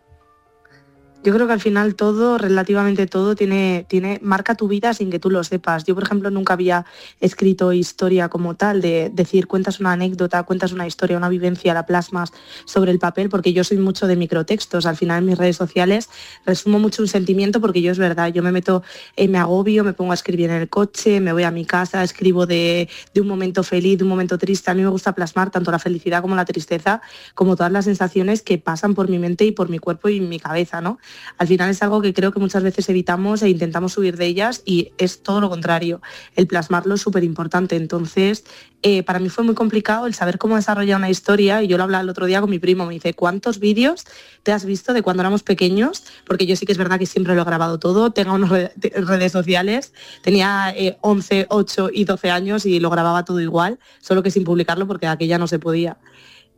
Speaker 13: Yo creo que al final todo, relativamente todo, tiene, tiene, marca tu vida sin que tú lo sepas. Yo, por ejemplo, nunca había escrito historia como tal, de decir, cuentas una anécdota, cuentas una historia, una vivencia, la plasmas sobre el papel, porque yo soy mucho de microtextos. Al final en mis redes sociales resumo mucho un sentimiento porque yo es verdad, yo me meto, me agobio, me pongo a escribir en el coche, me voy a mi casa, escribo de, de un momento feliz, de un momento triste. A mí me gusta plasmar tanto la felicidad como la tristeza, como todas las sensaciones que pasan por mi mente y por mi cuerpo y mi cabeza, ¿no? Al final es algo que creo que muchas veces evitamos e intentamos huir de ellas y es todo lo contrario. El plasmarlo es súper importante. Entonces, eh, para mí fue muy complicado el saber cómo desarrollar una historia y yo lo hablaba el otro día con mi primo, me dice, ¿cuántos vídeos te has visto de cuando éramos pequeños? Porque yo sí que es verdad que siempre lo he grabado todo, tengo unas redes sociales, tenía eh, 11, 8 y 12 años y lo grababa todo igual, solo que sin publicarlo porque aquella no se podía.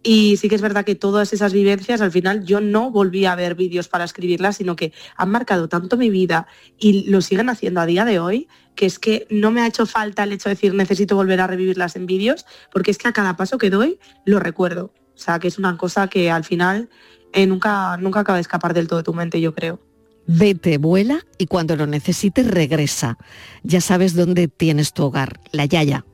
Speaker 13: Y sí que es verdad que todas esas vivencias, al final yo no volví a ver vídeos para escribirlas, sino que han marcado tanto mi vida y lo siguen haciendo a día de hoy, que es que no me ha hecho falta el hecho de decir necesito volver a revivirlas en vídeos, porque es que a cada paso que doy lo recuerdo. O sea, que es una cosa que al final eh, nunca, nunca acaba de escapar del todo de tu mente, yo creo.
Speaker 5: Vete, vuela y cuando lo necesites regresa. Ya sabes dónde tienes tu hogar, la Yaya.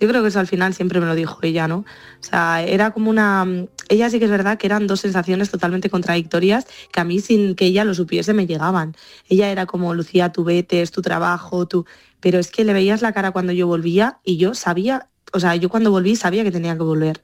Speaker 13: Yo creo que eso al final siempre me lo dijo ella, ¿no? O sea, era como una... Ella sí que es verdad que eran dos sensaciones totalmente contradictorias que a mí sin que ella lo supiese me llegaban. Ella era como, Lucía, tú vete, es tu trabajo, tú... Pero es que le veías la cara cuando yo volvía y yo sabía, o sea, yo cuando volví sabía que tenía que volver.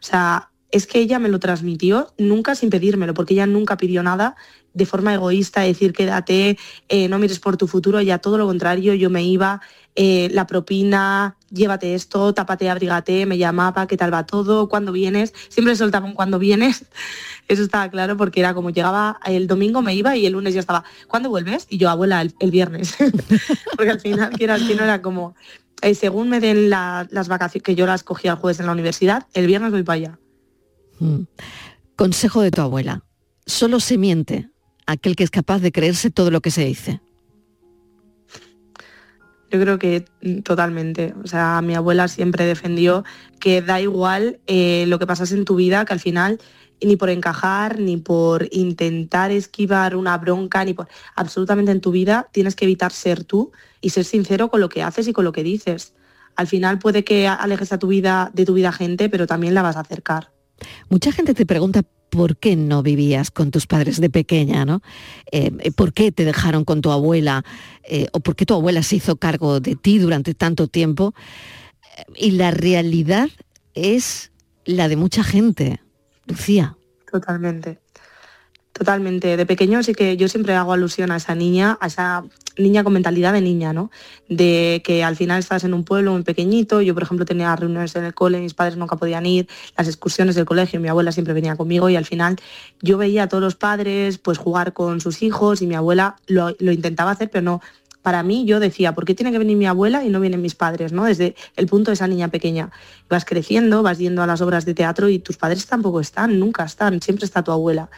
Speaker 13: O sea, es que ella me lo transmitió nunca sin pedírmelo, porque ella nunca pidió nada de forma egoísta, decir quédate, eh, no mires por tu futuro, ya todo lo contrario, yo me iba, eh, la propina, llévate esto, tápate, abrígate, me llamaba, qué tal va todo, cuándo vienes, siempre soltaba un cuándo vienes, [laughs] eso estaba claro porque era como llegaba el domingo me iba y el lunes ya estaba, ¿cuándo vuelves? Y yo, abuela, el, viernes, [laughs] porque al final quieras que no era como eh, según me den la- las vacaciones, que yo las cogí el jueves en la universidad, el viernes voy para allá.
Speaker 5: Mm. Consejo de tu abuela. Solo se miente aquel que es capaz de creerse todo lo que se dice.
Speaker 13: Yo creo que totalmente. O sea, mi abuela siempre defendió que da igual eh, lo que pasas en tu vida, que al final ni por encajar, ni por intentar esquivar una bronca, ni por absolutamente en tu vida tienes que evitar ser tú y ser sincero con lo que haces y con lo que dices. Al final puede que alejes a tu vida de tu vida gente, pero también la vas a acercar.
Speaker 5: Mucha gente te pregunta por qué no vivías con tus padres de pequeña, ¿no? Eh, eh, ¿Por qué te dejaron con tu abuela? Eh, ¿O por qué tu abuela se hizo cargo de ti durante tanto tiempo? Y la realidad es la de mucha gente, Lucía.
Speaker 13: Totalmente. Totalmente. De pequeño sí que yo siempre hago alusión a esa niña, a esa niña con mentalidad de niña, ¿no? De que al final estás en un pueblo muy pequeñito, yo por ejemplo tenía reuniones en el cole, mis padres nunca podían ir, las excursiones del colegio, mi abuela siempre venía conmigo y al final yo veía a todos los padres pues jugar con sus hijos y mi abuela lo, lo intentaba hacer, pero no, para mí yo decía, ¿por qué tiene que venir mi abuela y no vienen mis padres? ¿no? Desde el punto de esa niña pequeña. Vas creciendo, vas yendo a las obras de teatro y tus padres tampoco están, nunca están, siempre está tu abuela.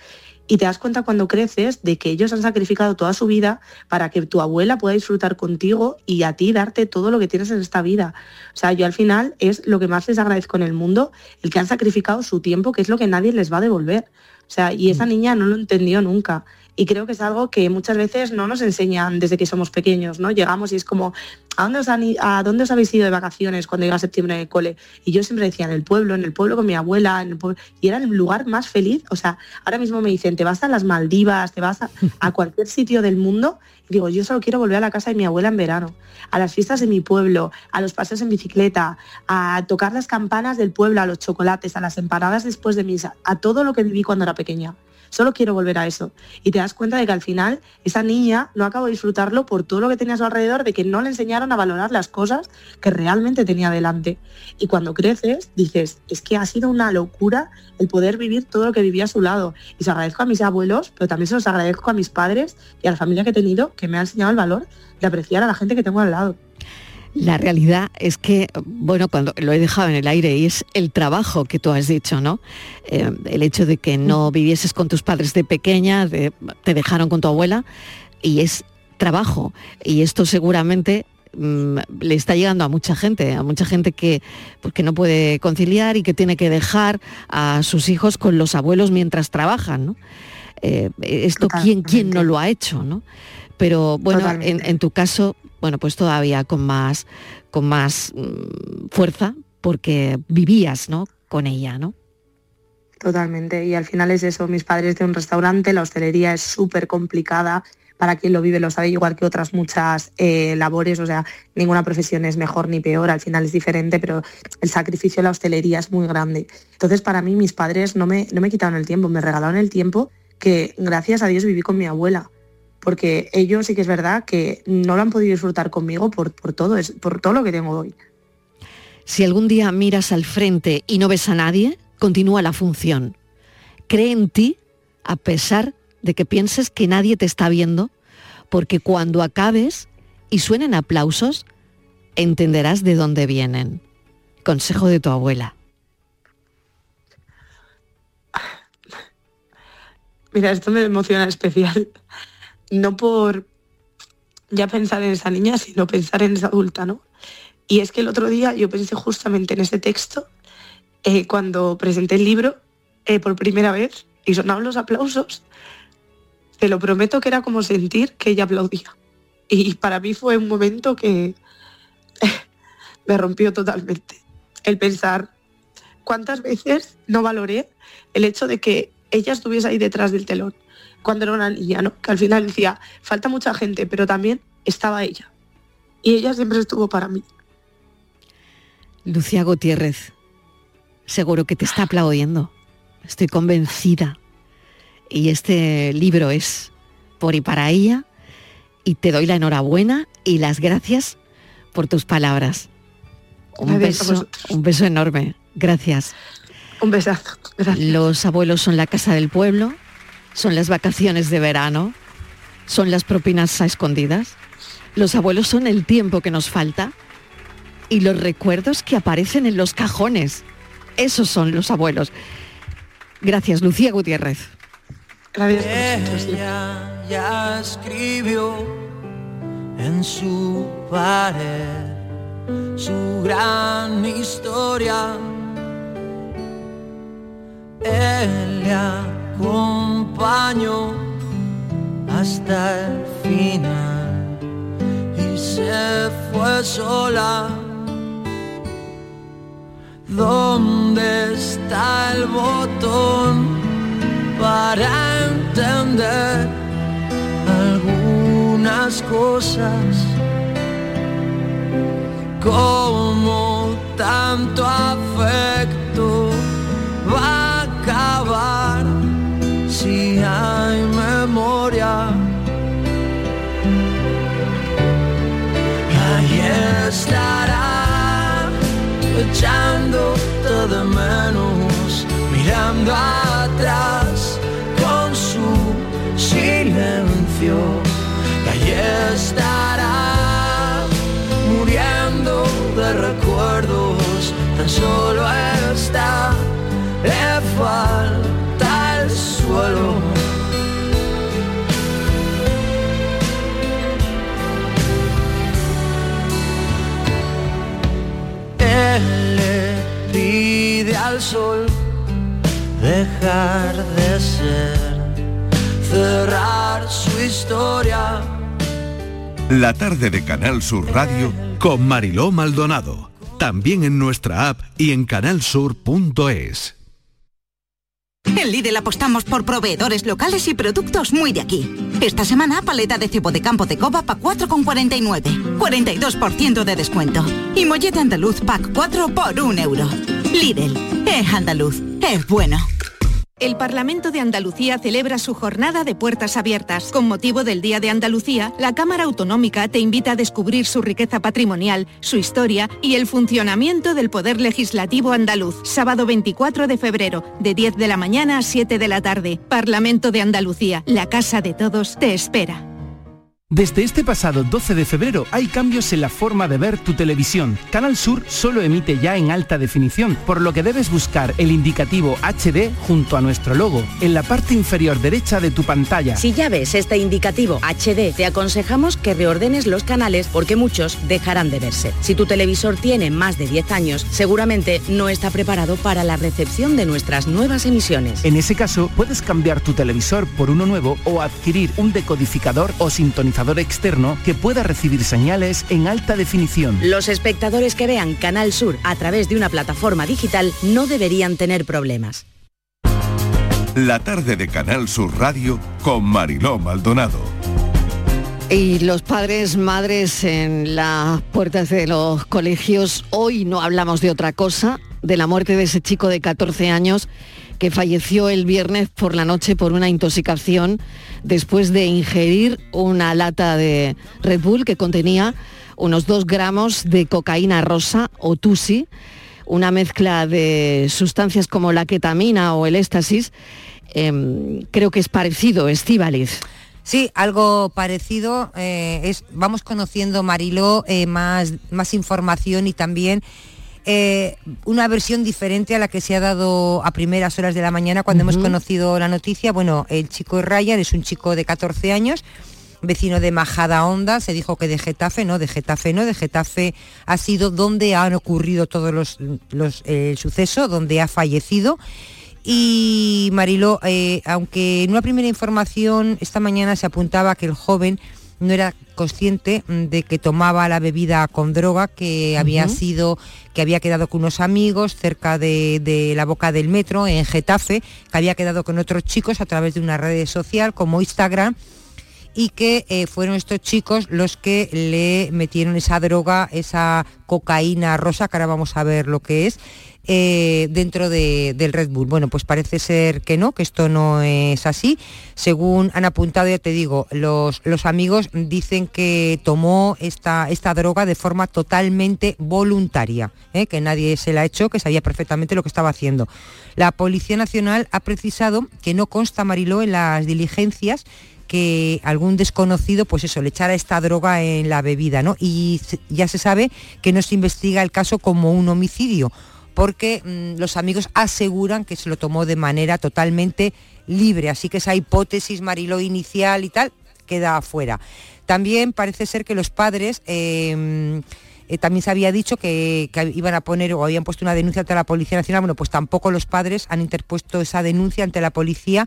Speaker 13: Y te das cuenta cuando creces de que ellos han sacrificado toda su vida para que tu abuela pueda disfrutar contigo y a ti darte todo lo que tienes en esta vida. O sea, yo al final es lo que más les agradezco en el mundo, el que han sacrificado su tiempo, que es lo que nadie les va a devolver. O sea, y esa niña no lo entendió nunca. Y creo que es algo que muchas veces no nos enseñan desde que somos pequeños, ¿no? Llegamos y es como, ¿a dónde os, han a dónde os habéis ido de vacaciones cuando iba a septiembre en el cole? Y yo siempre decía, en el pueblo, en el pueblo con mi abuela, en el pueblo. Y era el lugar más feliz. O sea, ahora mismo me dicen, te vas a las Maldivas, te vas a, a [laughs] cualquier sitio del mundo. Y digo, yo solo quiero volver a la casa de mi abuela en verano, a las fiestas de mi pueblo, a los paseos en bicicleta, a tocar las campanas del pueblo, a los chocolates, a las empanadas después de misa, a todo lo que viví cuando era pequeña. Solo quiero volver a eso. Y te das cuenta de que al final esa niña no acabó de disfrutarlo por todo lo que tenía a su alrededor, de que no le enseñaron a valorar las cosas que realmente tenía delante. Y cuando creces, dices, es que ha sido una locura el poder vivir todo lo que vivía a su lado. Y se agradezco a mis abuelos, pero también se los agradezco a mis padres y a la familia que he tenido, que me ha enseñado el valor de apreciar a la gente que tengo al lado.
Speaker 5: La realidad es que, bueno, cuando lo he dejado en el aire y es el trabajo que tú has dicho, ¿no? Eh, el hecho de que no vivieses con tus padres de pequeña, de- te dejaron con tu abuela, y es trabajo. Y esto seguramente mm, le está llegando a mucha gente, a mucha gente que, pues, que no puede conciliar y que tiene que dejar a sus hijos con los abuelos mientras trabajan, ¿no? Eh, esto, ¿quién, ¿quién no lo ha hecho, no? Pero bueno, en tu caso, bueno, pues todavía con más, con más mm, fuerza, porque vivías, ¿no? Con ella, ¿no?
Speaker 13: Totalmente. Y al final es eso, mis padres de un restaurante, la hostelería es súper complicada. Para quien lo vive lo sabe, igual que otras muchas eh, labores, o sea, ninguna profesión es mejor ni peor, al final es diferente, pero el sacrificio de la hostelería es muy grande. Entonces, para mí, mis padres no me, no me quitaron el tiempo, me regalaron el tiempo que, gracias a Dios, viví con mi abuela. Porque ellos sí que es verdad que no lo han podido disfrutar conmigo por, por todo, es, por todo lo que tengo hoy.
Speaker 5: Si algún día miras al frente y no ves a nadie, continúa la función. Cree en ti a pesar de que pienses que nadie te está viendo, porque cuando acabes y suenen aplausos, entenderás de dónde vienen. Consejo de tu abuela.
Speaker 13: Mira, esto me emociona especial. No por ya pensar en esa niña, sino pensar en esa adulta, ¿no? Y es que el otro día yo pensé justamente en ese texto eh, cuando presenté el libro eh, por primera vez y sonaban los aplausos. Te lo prometo que era como sentir que ella aplaudía. Y para mí fue un momento que [laughs] me rompió totalmente. El pensar cuántas veces no valoré el hecho de que ella estuviese ahí detrás del telón cuando era una niña, ¿no? Que al final decía, falta mucha gente, pero también estaba ella. Y ella siempre estuvo para mí.
Speaker 5: Lucía Gutiérrez, seguro que te está aplaudiendo. Estoy convencida. Y este libro es por y para ella. Y te doy la enhorabuena y las gracias por tus palabras. Un
Speaker 13: Gracias
Speaker 5: beso, un beso enorme. Gracias.
Speaker 13: Un besazo.
Speaker 5: Los abuelos son la casa del pueblo, son las vacaciones de verano, son las propinas a escondidas. Los abuelos son el tiempo que nos falta y los recuerdos que aparecen en los cajones. Esos son los abuelos. Gracias, Lucía Gutiérrez.
Speaker 14: Ella ya escribió en su pared su gran historia. Él le acompañó hasta el final y se fue sola. ¿Dónde está el botón para entender algunas cosas? Como tanto afecto Ahí estará echándote de menos, mirando atrás con su silencio. Y estará muriendo de recuerdos, tan solo está, pide al sol dejar de ser, cerrar su historia.
Speaker 3: La tarde de Canal Sur Radio
Speaker 1: Con Mariló Maldonado. También en nuestra app y en canalsur.es.
Speaker 15: En Lidl apostamos por proveedores locales y productos muy de aquí. Esta semana, paleta de cebo de campo de coba pa 4,49. 42% de descuento. Y mollete andaluz pack 4 por 1 euro. Lidl, es andaluz, es bueno.
Speaker 16: El Parlamento de Andalucía celebra su jornada de puertas abiertas. Con motivo del Día de Andalucía, la Cámara Autonómica te invita a descubrir su riqueza patrimonial, su historia y el funcionamiento del Poder Legislativo andaluz. Sábado 24 de febrero, de 10 de la mañana a 7 de la tarde. Parlamento de Andalucía, la casa de todos, te espera.
Speaker 10: Desde este pasado 12 de febrero hay cambios en la forma de ver tu televisión. Canal Sur solo emite ya en alta definición, por lo que debes buscar el indicativo HD junto a nuestro logo, en la parte inferior derecha de tu pantalla.
Speaker 17: Si ya ves este indicativo HD, te aconsejamos que reordenes los canales porque muchos dejarán de verse. Si tu televisor tiene más de 10 años, seguramente no está preparado para la recepción de nuestras nuevas emisiones.
Speaker 10: En ese caso, puedes cambiar tu televisor por uno nuevo o adquirir un decodificador o sintonizador externo que pueda recibir señales en alta definición.
Speaker 17: Los espectadores que vean Canal Sur a través de una plataforma digital no deberían tener problemas.
Speaker 3: La tarde de Canal Sur Radio con Mariló Maldonado.
Speaker 5: Y los padres, madres en las puertas de los colegios, hoy no hablamos de otra cosa, de la muerte de ese chico de 14 años que falleció el viernes por la noche por una intoxicación después de ingerir una lata de Red Bull que contenía unos 2 gramos de cocaína rosa o tusi, una mezcla de sustancias como la ketamina o el éxtasis. Em, creo que es parecido, Estíbaliz.
Speaker 7: Sí, algo parecido. eh, vamos conociendo, Mariló, eh, más, más información y también eh, una versión diferente a la que se ha dado a primeras horas de la mañana cuando hemos conocido la noticia. Bueno, el chico Ryan es un chico de 14 años, vecino de Majada Honda, se dijo que de Getafe, no, de Getafe no, de Getafe ha sido donde han ocurrido todos los, los eh, el suceso, donde ha fallecido. Y Mariló, eh, aunque en una primera información esta mañana se apuntaba que el joven no era consciente de que tomaba la bebida con droga, que había sido, que había quedado con unos amigos cerca de, de la boca del metro, en Getafe, que había quedado con otros chicos a través de una red social como Instagram y que eh, fueron estos chicos los que le metieron esa droga, esa cocaína rosa, que ahora vamos a ver lo que es, eh, dentro de- del Red Bull. Bueno, pues parece ser que no, que esto no es así. Según han apuntado, ya te digo, los, los amigos dicen que tomó esta, esta droga de forma totalmente voluntaria, ¿eh? que nadie se la ha hecho, que sabía perfectamente lo que estaba haciendo. La Policía Nacional ha precisado que no consta, Mariló, en las diligencias que algún desconocido, pues eso, le echara esta droga en la bebida, ¿no? Y ya se sabe que no se investiga el caso como un homicidio, porque mm, los amigos aseguran que se lo tomó de manera totalmente libre, así que esa hipótesis Mariló inicial y tal queda afuera. También parece ser que los padres eh, eh, también se había dicho que, que iban a poner o habían puesto una denuncia ante la Policía Nacional. Bueno, pues tampoco los padres han interpuesto esa denuncia ante la policía.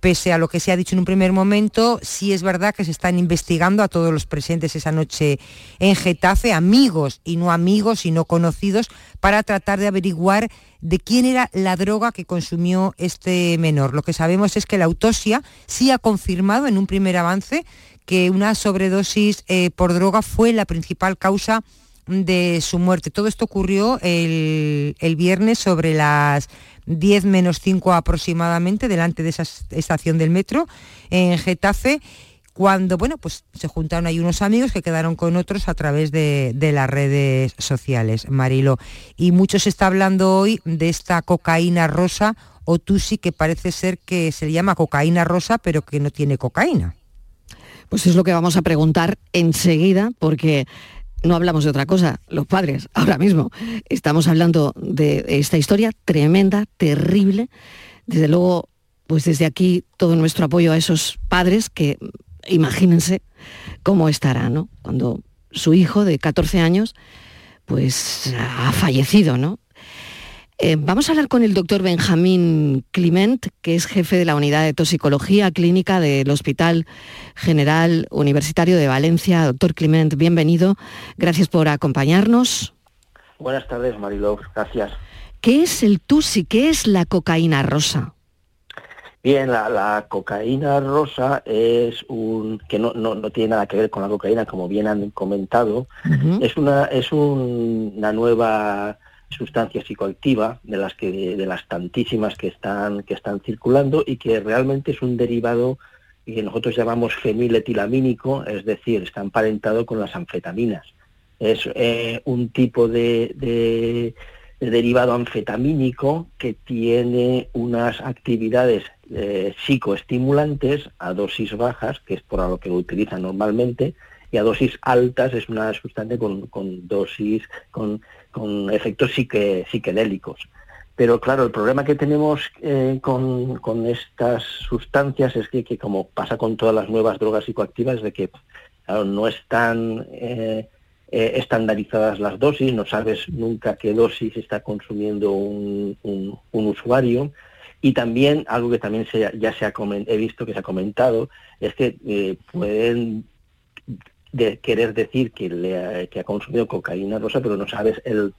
Speaker 7: Pese a lo que se ha dicho en un primer momento, sí es verdad que se están investigando a todos los presentes esa noche en Getafe, amigos y no amigos y no conocidos, para tratar de averiguar de quién era la droga que consumió este menor. Lo que sabemos es que la autopsia sí ha confirmado en un primer avance que una sobredosis eh, por droga fue la principal causa de su muerte. Todo esto ocurrió el, el viernes sobre las 10 menos 5 aproximadamente, delante de esa es- estación del metro en Getafe, cuando bueno, pues se juntaron ahí unos amigos que quedaron con otros a través de, de las redes sociales, Marilo. Y mucho se está hablando hoy de esta cocaína rosa o tusi que parece ser que se llama cocaína rosa, pero que no tiene cocaína.
Speaker 5: Pues es lo que vamos a preguntar enseguida, porque no hablamos de otra cosa, los padres, [laughs] ahora mismo. Estamos hablando de esta historia tremenda, terrible. Desde luego, pues desde aquí todo nuestro apoyo a esos padres que imagínense cómo estará, ¿no? Cuando su hijo de 14 años, pues ha fallecido, ¿no? Eh, vamos a hablar con el doctor Benjamín Clement, que es jefe de la unidad de toxicología clínica del Hospital General Universitario de Valencia. Doctor Clement, bienvenido. Gracias por acompañarnos.
Speaker 18: Buenas tardes, Mariló. Gracias.
Speaker 5: ¿Qué es el TUSI? ¿Qué es la cocaína rosa?
Speaker 18: Bien, la, la cocaína rosa es un que no, no, no tiene nada que ver con la cocaína, como bien han comentado. Es una es un- una nueva sustancia psicoactiva de las que de las tantísimas que están que están circulando y que realmente es un derivado que nosotros llamamos feniletilamínico, es decir, está emparentado con las anfetaminas. Es eh, un tipo de, de- de derivado anfetamínico que tiene unas actividades eh, psicoestimulantes a dosis bajas, que es por lo que lo utilizan normalmente, y a dosis altas es una sustancia con, con dosis, con, con efectos psique- psiquedélicos. Pero claro, el problema que tenemos eh, con, estas sustancias es que, como pasa con todas las nuevas drogas psicoactivas, es de que claro, no están eh, eh, estandarizadas las dosis, no sabes nunca qué dosis está consumiendo un, usuario. Y también, algo que también se- ya se ha he visto que se ha comentado, es que eh, pueden de querer decir que, le ha- que ha consumido cocaína rosa, pero no sabes el,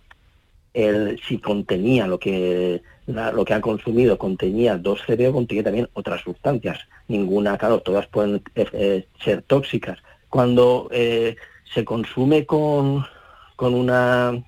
Speaker 18: el si contenía lo que la- lo que ha consumido contenía 2CB o contenía también otras sustancias. Ninguna, claro, todas pueden eh, eh, ser tóxicas. Cuando eh, se consume con, con una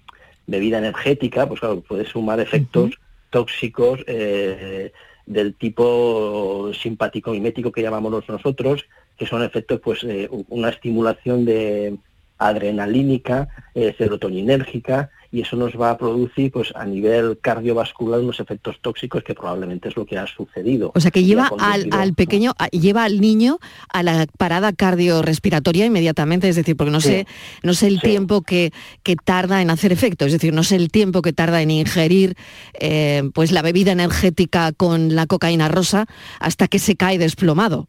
Speaker 18: bebida energética, pues claro, puede sumar efectos tóxicos eh, del tipo simpático mimético que llamamos nosotros, que son efectos, pues, eh, una estimulación de adrenalínica, eh, serotoninérgica, y eso nos va a producir, pues, a nivel cardiovascular unos efectos tóxicos que probablemente es lo que ha sucedido.
Speaker 5: O sea, que lleva al, pequeño, a- lleva al niño a la parada cardiorrespiratoria inmediatamente, es decir, porque no
Speaker 18: Sí.
Speaker 5: sé, no sé el tiempo que, que tarda en hacer efecto, es decir, no sé el tiempo que tarda en ingerir eh, pues la bebida energética con la cocaína rosa hasta que se cae desplomado.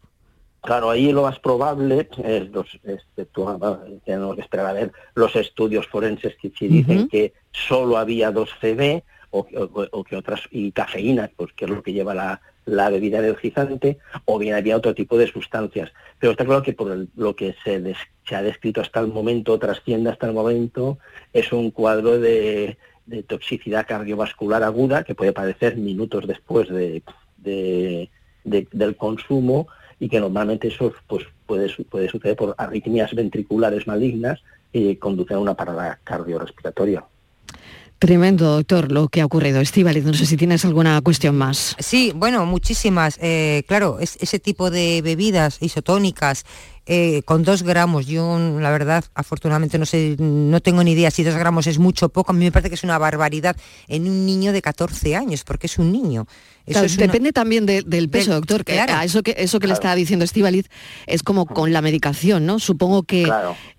Speaker 18: Claro, ahí lo más probable es los, este, ah, tenemos que esperar a ver los estudios forenses que si dicen que solo había dos CB o, o- o que otras y cafeína, pues que es lo que lleva la, la bebida energizante, o bien había otro tipo de sustancias. Pero está claro que por el- lo que se, des- se ha descrito hasta el momento, trasciende hasta el momento, es un cuadro de, de toxicidad cardiovascular aguda que puede aparecer minutos después de, de- de- del consumo y que normalmente eso pues, puede, puede suceder por arritmias ventriculares malignas y conducen a una parada cardiorrespiratoria.
Speaker 5: Tremendo, doctor, lo que ha ocurrido. Estíbaliz, no sé si tienes alguna cuestión más.
Speaker 7: Sí, bueno, muchísimas. Eh, claro, es, ese tipo de bebidas isotónicas eh, con dos gramos, yo la verdad, afortunadamente no sé, no tengo ni idea si dos gramos es mucho o poco. A mí me parece que es una barbaridad en un niño de 14 años, porque es un niño. Eso
Speaker 5: Claro,
Speaker 7: es una-
Speaker 5: depende también de- del peso, doctor. Que
Speaker 7: claro.
Speaker 5: a eso que eso que le
Speaker 7: Claro.
Speaker 5: está diciendo Estivaliz es como con la medicación, ¿no? Supongo que,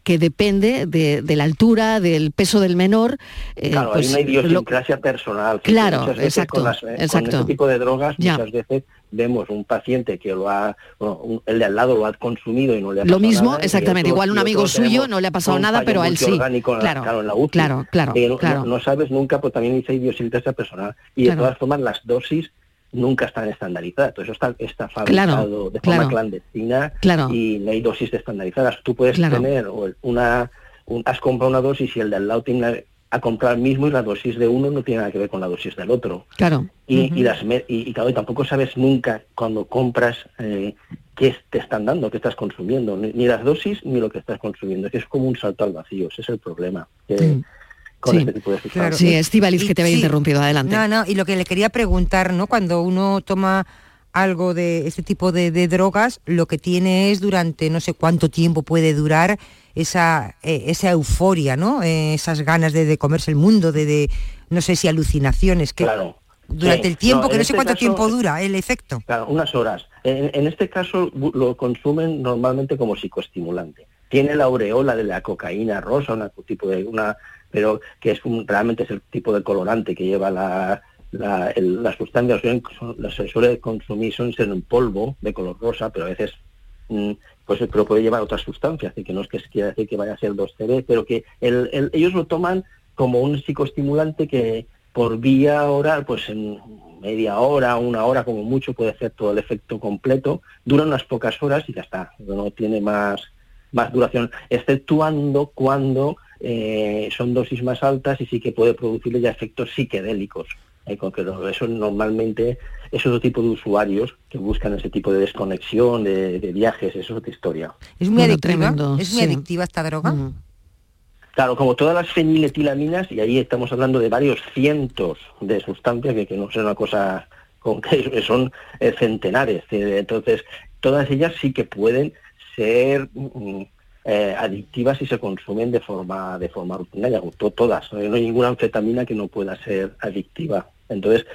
Speaker 5: que depende de, de la altura, del peso del menor. eh,
Speaker 18: Claro,
Speaker 5: pues,
Speaker 18: hay una
Speaker 5: lo-
Speaker 18: idiosincrasia personal. que
Speaker 5: Claro,
Speaker 18: muchas veces
Speaker 5: exacto,
Speaker 18: Con, las- eh, con
Speaker 5: exacto.
Speaker 18: este tipo de drogas,
Speaker 5: Ya.
Speaker 18: muchas veces vemos un paciente que lo ha, bueno, un- el de al lado lo ha consumido y no le ha
Speaker 5: Lo
Speaker 18: pasado
Speaker 5: mismo,
Speaker 18: nada,
Speaker 5: exactamente,
Speaker 18: otro-
Speaker 5: igual un amigo suyo no le ha pasado nada, pero a él sí.
Speaker 18: la-
Speaker 5: Claro,
Speaker 18: en la UCI.
Speaker 5: claro, claro,
Speaker 18: Que no, no- no sabes nunca, pues también dice idiosincrasia personal. Y de todas formas, las dosis nunca están estandarizadas. Todo eso está, está fabricado
Speaker 5: Claro,
Speaker 18: de forma
Speaker 5: claro.
Speaker 18: clandestina
Speaker 5: Claro.
Speaker 18: y no hay dosis estandarizadas. Tú puedes tener una, un- has comprado una dosis y el de al lado tiene a comprar mismo y la dosis de uno no tiene nada que ver con la dosis del otro.
Speaker 5: Claro.
Speaker 18: Y, y las y, y, claro, y tampoco sabes nunca cuando compras eh, qué te están dando, qué estás consumiendo, ni, ni las dosis ni lo que estás consumiendo. Es como un salto al vacío, ese es el problema. que- Con
Speaker 5: Sí.
Speaker 18: este tipo de sustancias.
Speaker 5: Sí, Estíbaliz, que te había
Speaker 7: Sí.
Speaker 5: interrumpido. Adelante.
Speaker 7: No, no, y lo que le quería preguntar, ¿no? Cuando uno toma algo de este tipo de, de drogas, lo que tiene es durante no sé cuánto tiempo puede durar esa, eh, esa euforia, ¿no? Eh, esas ganas de, de comerse el mundo, de, de, no sé si alucinaciones, que
Speaker 18: Claro.
Speaker 7: durante
Speaker 18: Sí.
Speaker 7: el tiempo,
Speaker 18: No,
Speaker 7: que no sé
Speaker 18: este
Speaker 7: cuánto
Speaker 18: caso-
Speaker 7: tiempo dura el efecto.
Speaker 18: Claro, unas horas. En, en este caso lo consumen normalmente como psicoestimulante. Tiene la aureola de la cocaína rosa, una tipo de una, pero que es un, realmente es el tipo de colorante que lleva la, la, el- la sustancia. Suelen- son- las se suele consumir son en polvo de color rosa, pero a veces mm, pues pero puede llevar otras sustancias, así que no es que quiera decir que vaya a ser 2CB, pero que el- el- ellos lo toman como un psicoestimulante que por vía oral, pues en media hora, una hora como mucho puede hacer todo el efecto completo, dura unas pocas horas y ya está, no tiene más, más duración, exceptuando cuando eh, son dosis más altas y sí que puede producirle ya efectos psiquedélicos. eh, con que lo- eso normalmente es otro tipo de usuarios que buscan ese tipo de desconexión, de, de viajes, eso es otra historia.
Speaker 7: Es muy
Speaker 5: Bueno,
Speaker 7: adictiva.
Speaker 5: tremendo,
Speaker 7: es muy
Speaker 5: sí.
Speaker 7: adictiva esta droga.
Speaker 18: Claro, como todas las feniletilaminas, y ahí estamos hablando de varios cientos de sustancias, que, que no es una cosa con que [laughs] son eh, centenares. eh, Entonces, todas ellas sí que pueden ser mm, eh, adictivas si se consumen de forma de forma rutinaria, to- todas. eh, No hay ninguna anfetamina que no pueda ser adictiva. Entonces,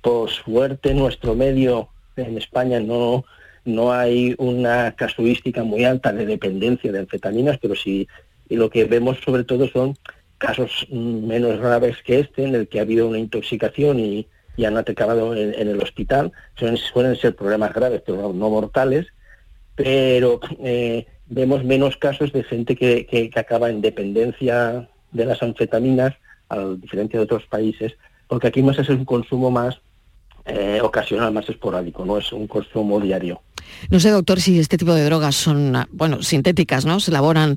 Speaker 18: por suerte, nuestro medio en España no no hay una casuística muy alta de dependencia de anfetaminas, pero sí y lo que vemos sobre todo son casos menos graves que este, en el que ha habido una intoxicación y, y han acabado en, en el hospital. Suelen, suelen ser problemas graves, pero no, no mortales, pero eh, vemos menos casos de gente que, que- que acaba en dependencia de las anfetaminas, a diferencia de otros países, porque aquí más es un consumo más eh, ocasional, más esporádico, no es un consumo diario.
Speaker 5: No sé, doctor, si este tipo de drogas son, ah, bueno, sintéticas, ¿no? Se elaboran,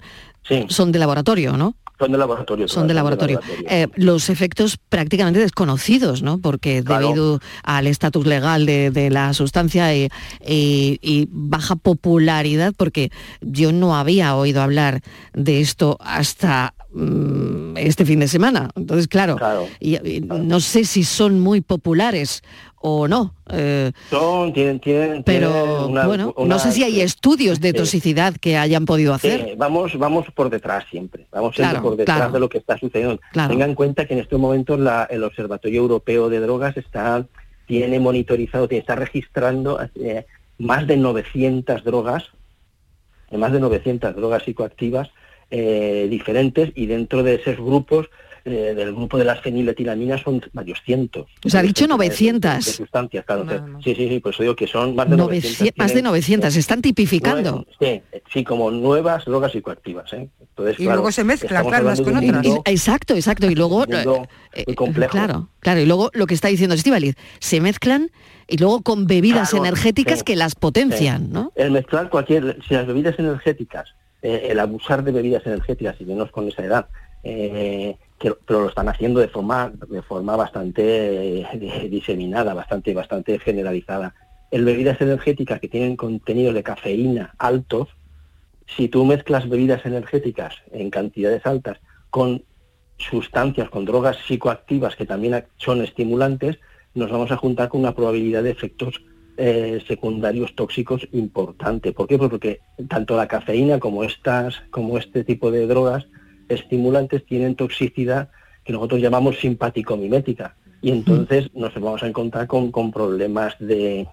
Speaker 5: son de laboratorio, ¿no?
Speaker 18: Son de laboratorio.
Speaker 5: Son de laboratorio. Eh, los efectos prácticamente desconocidos, ¿no? Porque
Speaker 18: Claro.
Speaker 5: debido al estatus legal de, de la sustancia y, y- y baja popularidad, porque yo no había oído hablar de esto hasta mm, este fin de semana. Entonces, claro, y- y no sé si son muy populares o no. eh,
Speaker 18: Son, tienen, tienen,
Speaker 5: pero
Speaker 18: tienen una-
Speaker 5: bueno,
Speaker 18: una-
Speaker 5: no sé si hay estudios de
Speaker 18: Sí.
Speaker 5: toxicidad que hayan podido hacer.
Speaker 18: Vamos, vamos por detrás siempre, vamos siempre
Speaker 5: Claro,
Speaker 18: por detrás de lo que está sucediendo.
Speaker 5: Claro.
Speaker 18: Tenga en cuenta que en estos momentos la- el Observatorio Europeo de Drogas está tiene monitorizado, tiene- está registrando eh, más de 900 drogas, eh, más de 900 drogas psicoactivas eh, diferentes y dentro de esos grupos, eh, del grupo de las feniletilaminas son varios cientos.
Speaker 5: O sea, ha dicho
Speaker 18: de- de
Speaker 5: 900.
Speaker 18: sustancias, claro. Sí, sí, sí, por eso digo que son más de 900.
Speaker 5: 900 más de
Speaker 18: tienen-
Speaker 5: 900, se están tipificando.
Speaker 18: Sí, sí, como nuevas drogas psicoactivas. ¿eh? Entonces,
Speaker 7: Y
Speaker 18: claro,
Speaker 7: luego se mezclan, claro, unas con
Speaker 18: de
Speaker 7: otras.
Speaker 18: mundo-
Speaker 5: exacto, exacto. Y luego, eh,
Speaker 18: muy complejo.
Speaker 5: claro, claro. Y luego lo que está diciendo Estivaliz, se mezclan y luego con bebidas
Speaker 18: Claro,
Speaker 5: energéticas
Speaker 18: sí.
Speaker 5: que las potencian,
Speaker 18: Sí.
Speaker 5: ¿no?
Speaker 18: El mezclar cualquier, si las bebidas energéticas, eh, el abusar de bebidas energéticas y menos con esa edad, eh, que- pero lo están haciendo de forma, de forma bastante eh, diseminada, bastante, bastante generalizada. El bebidas energéticas que tienen contenidos de cafeína altos, si tú mezclas bebidas energéticas en cantidades altas con sustancias, con drogas psicoactivas que también son estimulantes, nos vamos a juntar con una probabilidad de efectos eh, secundarios tóxicos importante. ¿Por qué? Pues porque tanto la cafeína como estas, como este tipo de drogas estimulantes tienen toxicidad que nosotros llamamos simpático-mimética. y entonces nos vamos a encontrar con, con problemas de,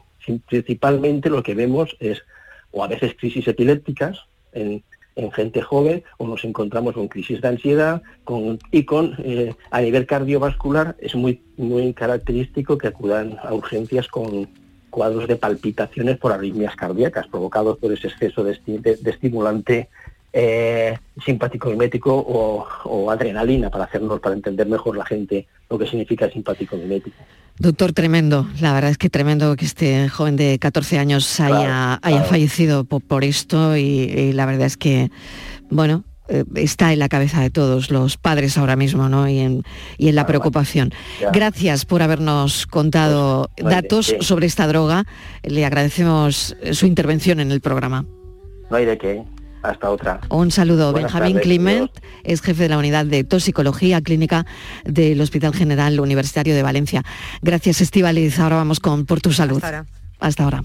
Speaker 18: principalmente lo que vemos es o a veces crisis epilépticas en, en gente joven o nos encontramos con crisis de ansiedad con, y con eh, a nivel cardiovascular es muy muy característico que acudan a urgencias con cuadros de palpitaciones por arritmias cardíacas provocados por ese exceso de, esti- de- de estimulante eh, simpático mimético o, o adrenalina para hacernos para entender mejor la gente lo que significa el simpático mimético.
Speaker 5: Doctor, tremendo. La verdad es que tremendo que este joven de 14 años haya, haya fallecido po- por, esto y, y la verdad es que, bueno, eh, está en la cabeza de todos los padres ahora mismo, ¿no? Y en, y en la preocupación.
Speaker 18: Ya.
Speaker 5: Gracias por habernos contado
Speaker 18: Pues,
Speaker 5: datos sobre esta droga. Le agradecemos eh, su intervención en el programa.
Speaker 18: No hay de qué. Hasta otra.
Speaker 5: Un saludo.
Speaker 18: Buenas
Speaker 5: Benjamín
Speaker 18: tardes,
Speaker 5: Climent es jefe de la unidad de toxicología clínica del Hospital General Universitario de Valencia. Gracias, Estivaliz. Ahora vamos con Por tu Salud.
Speaker 7: ahora.
Speaker 5: Hasta ahora.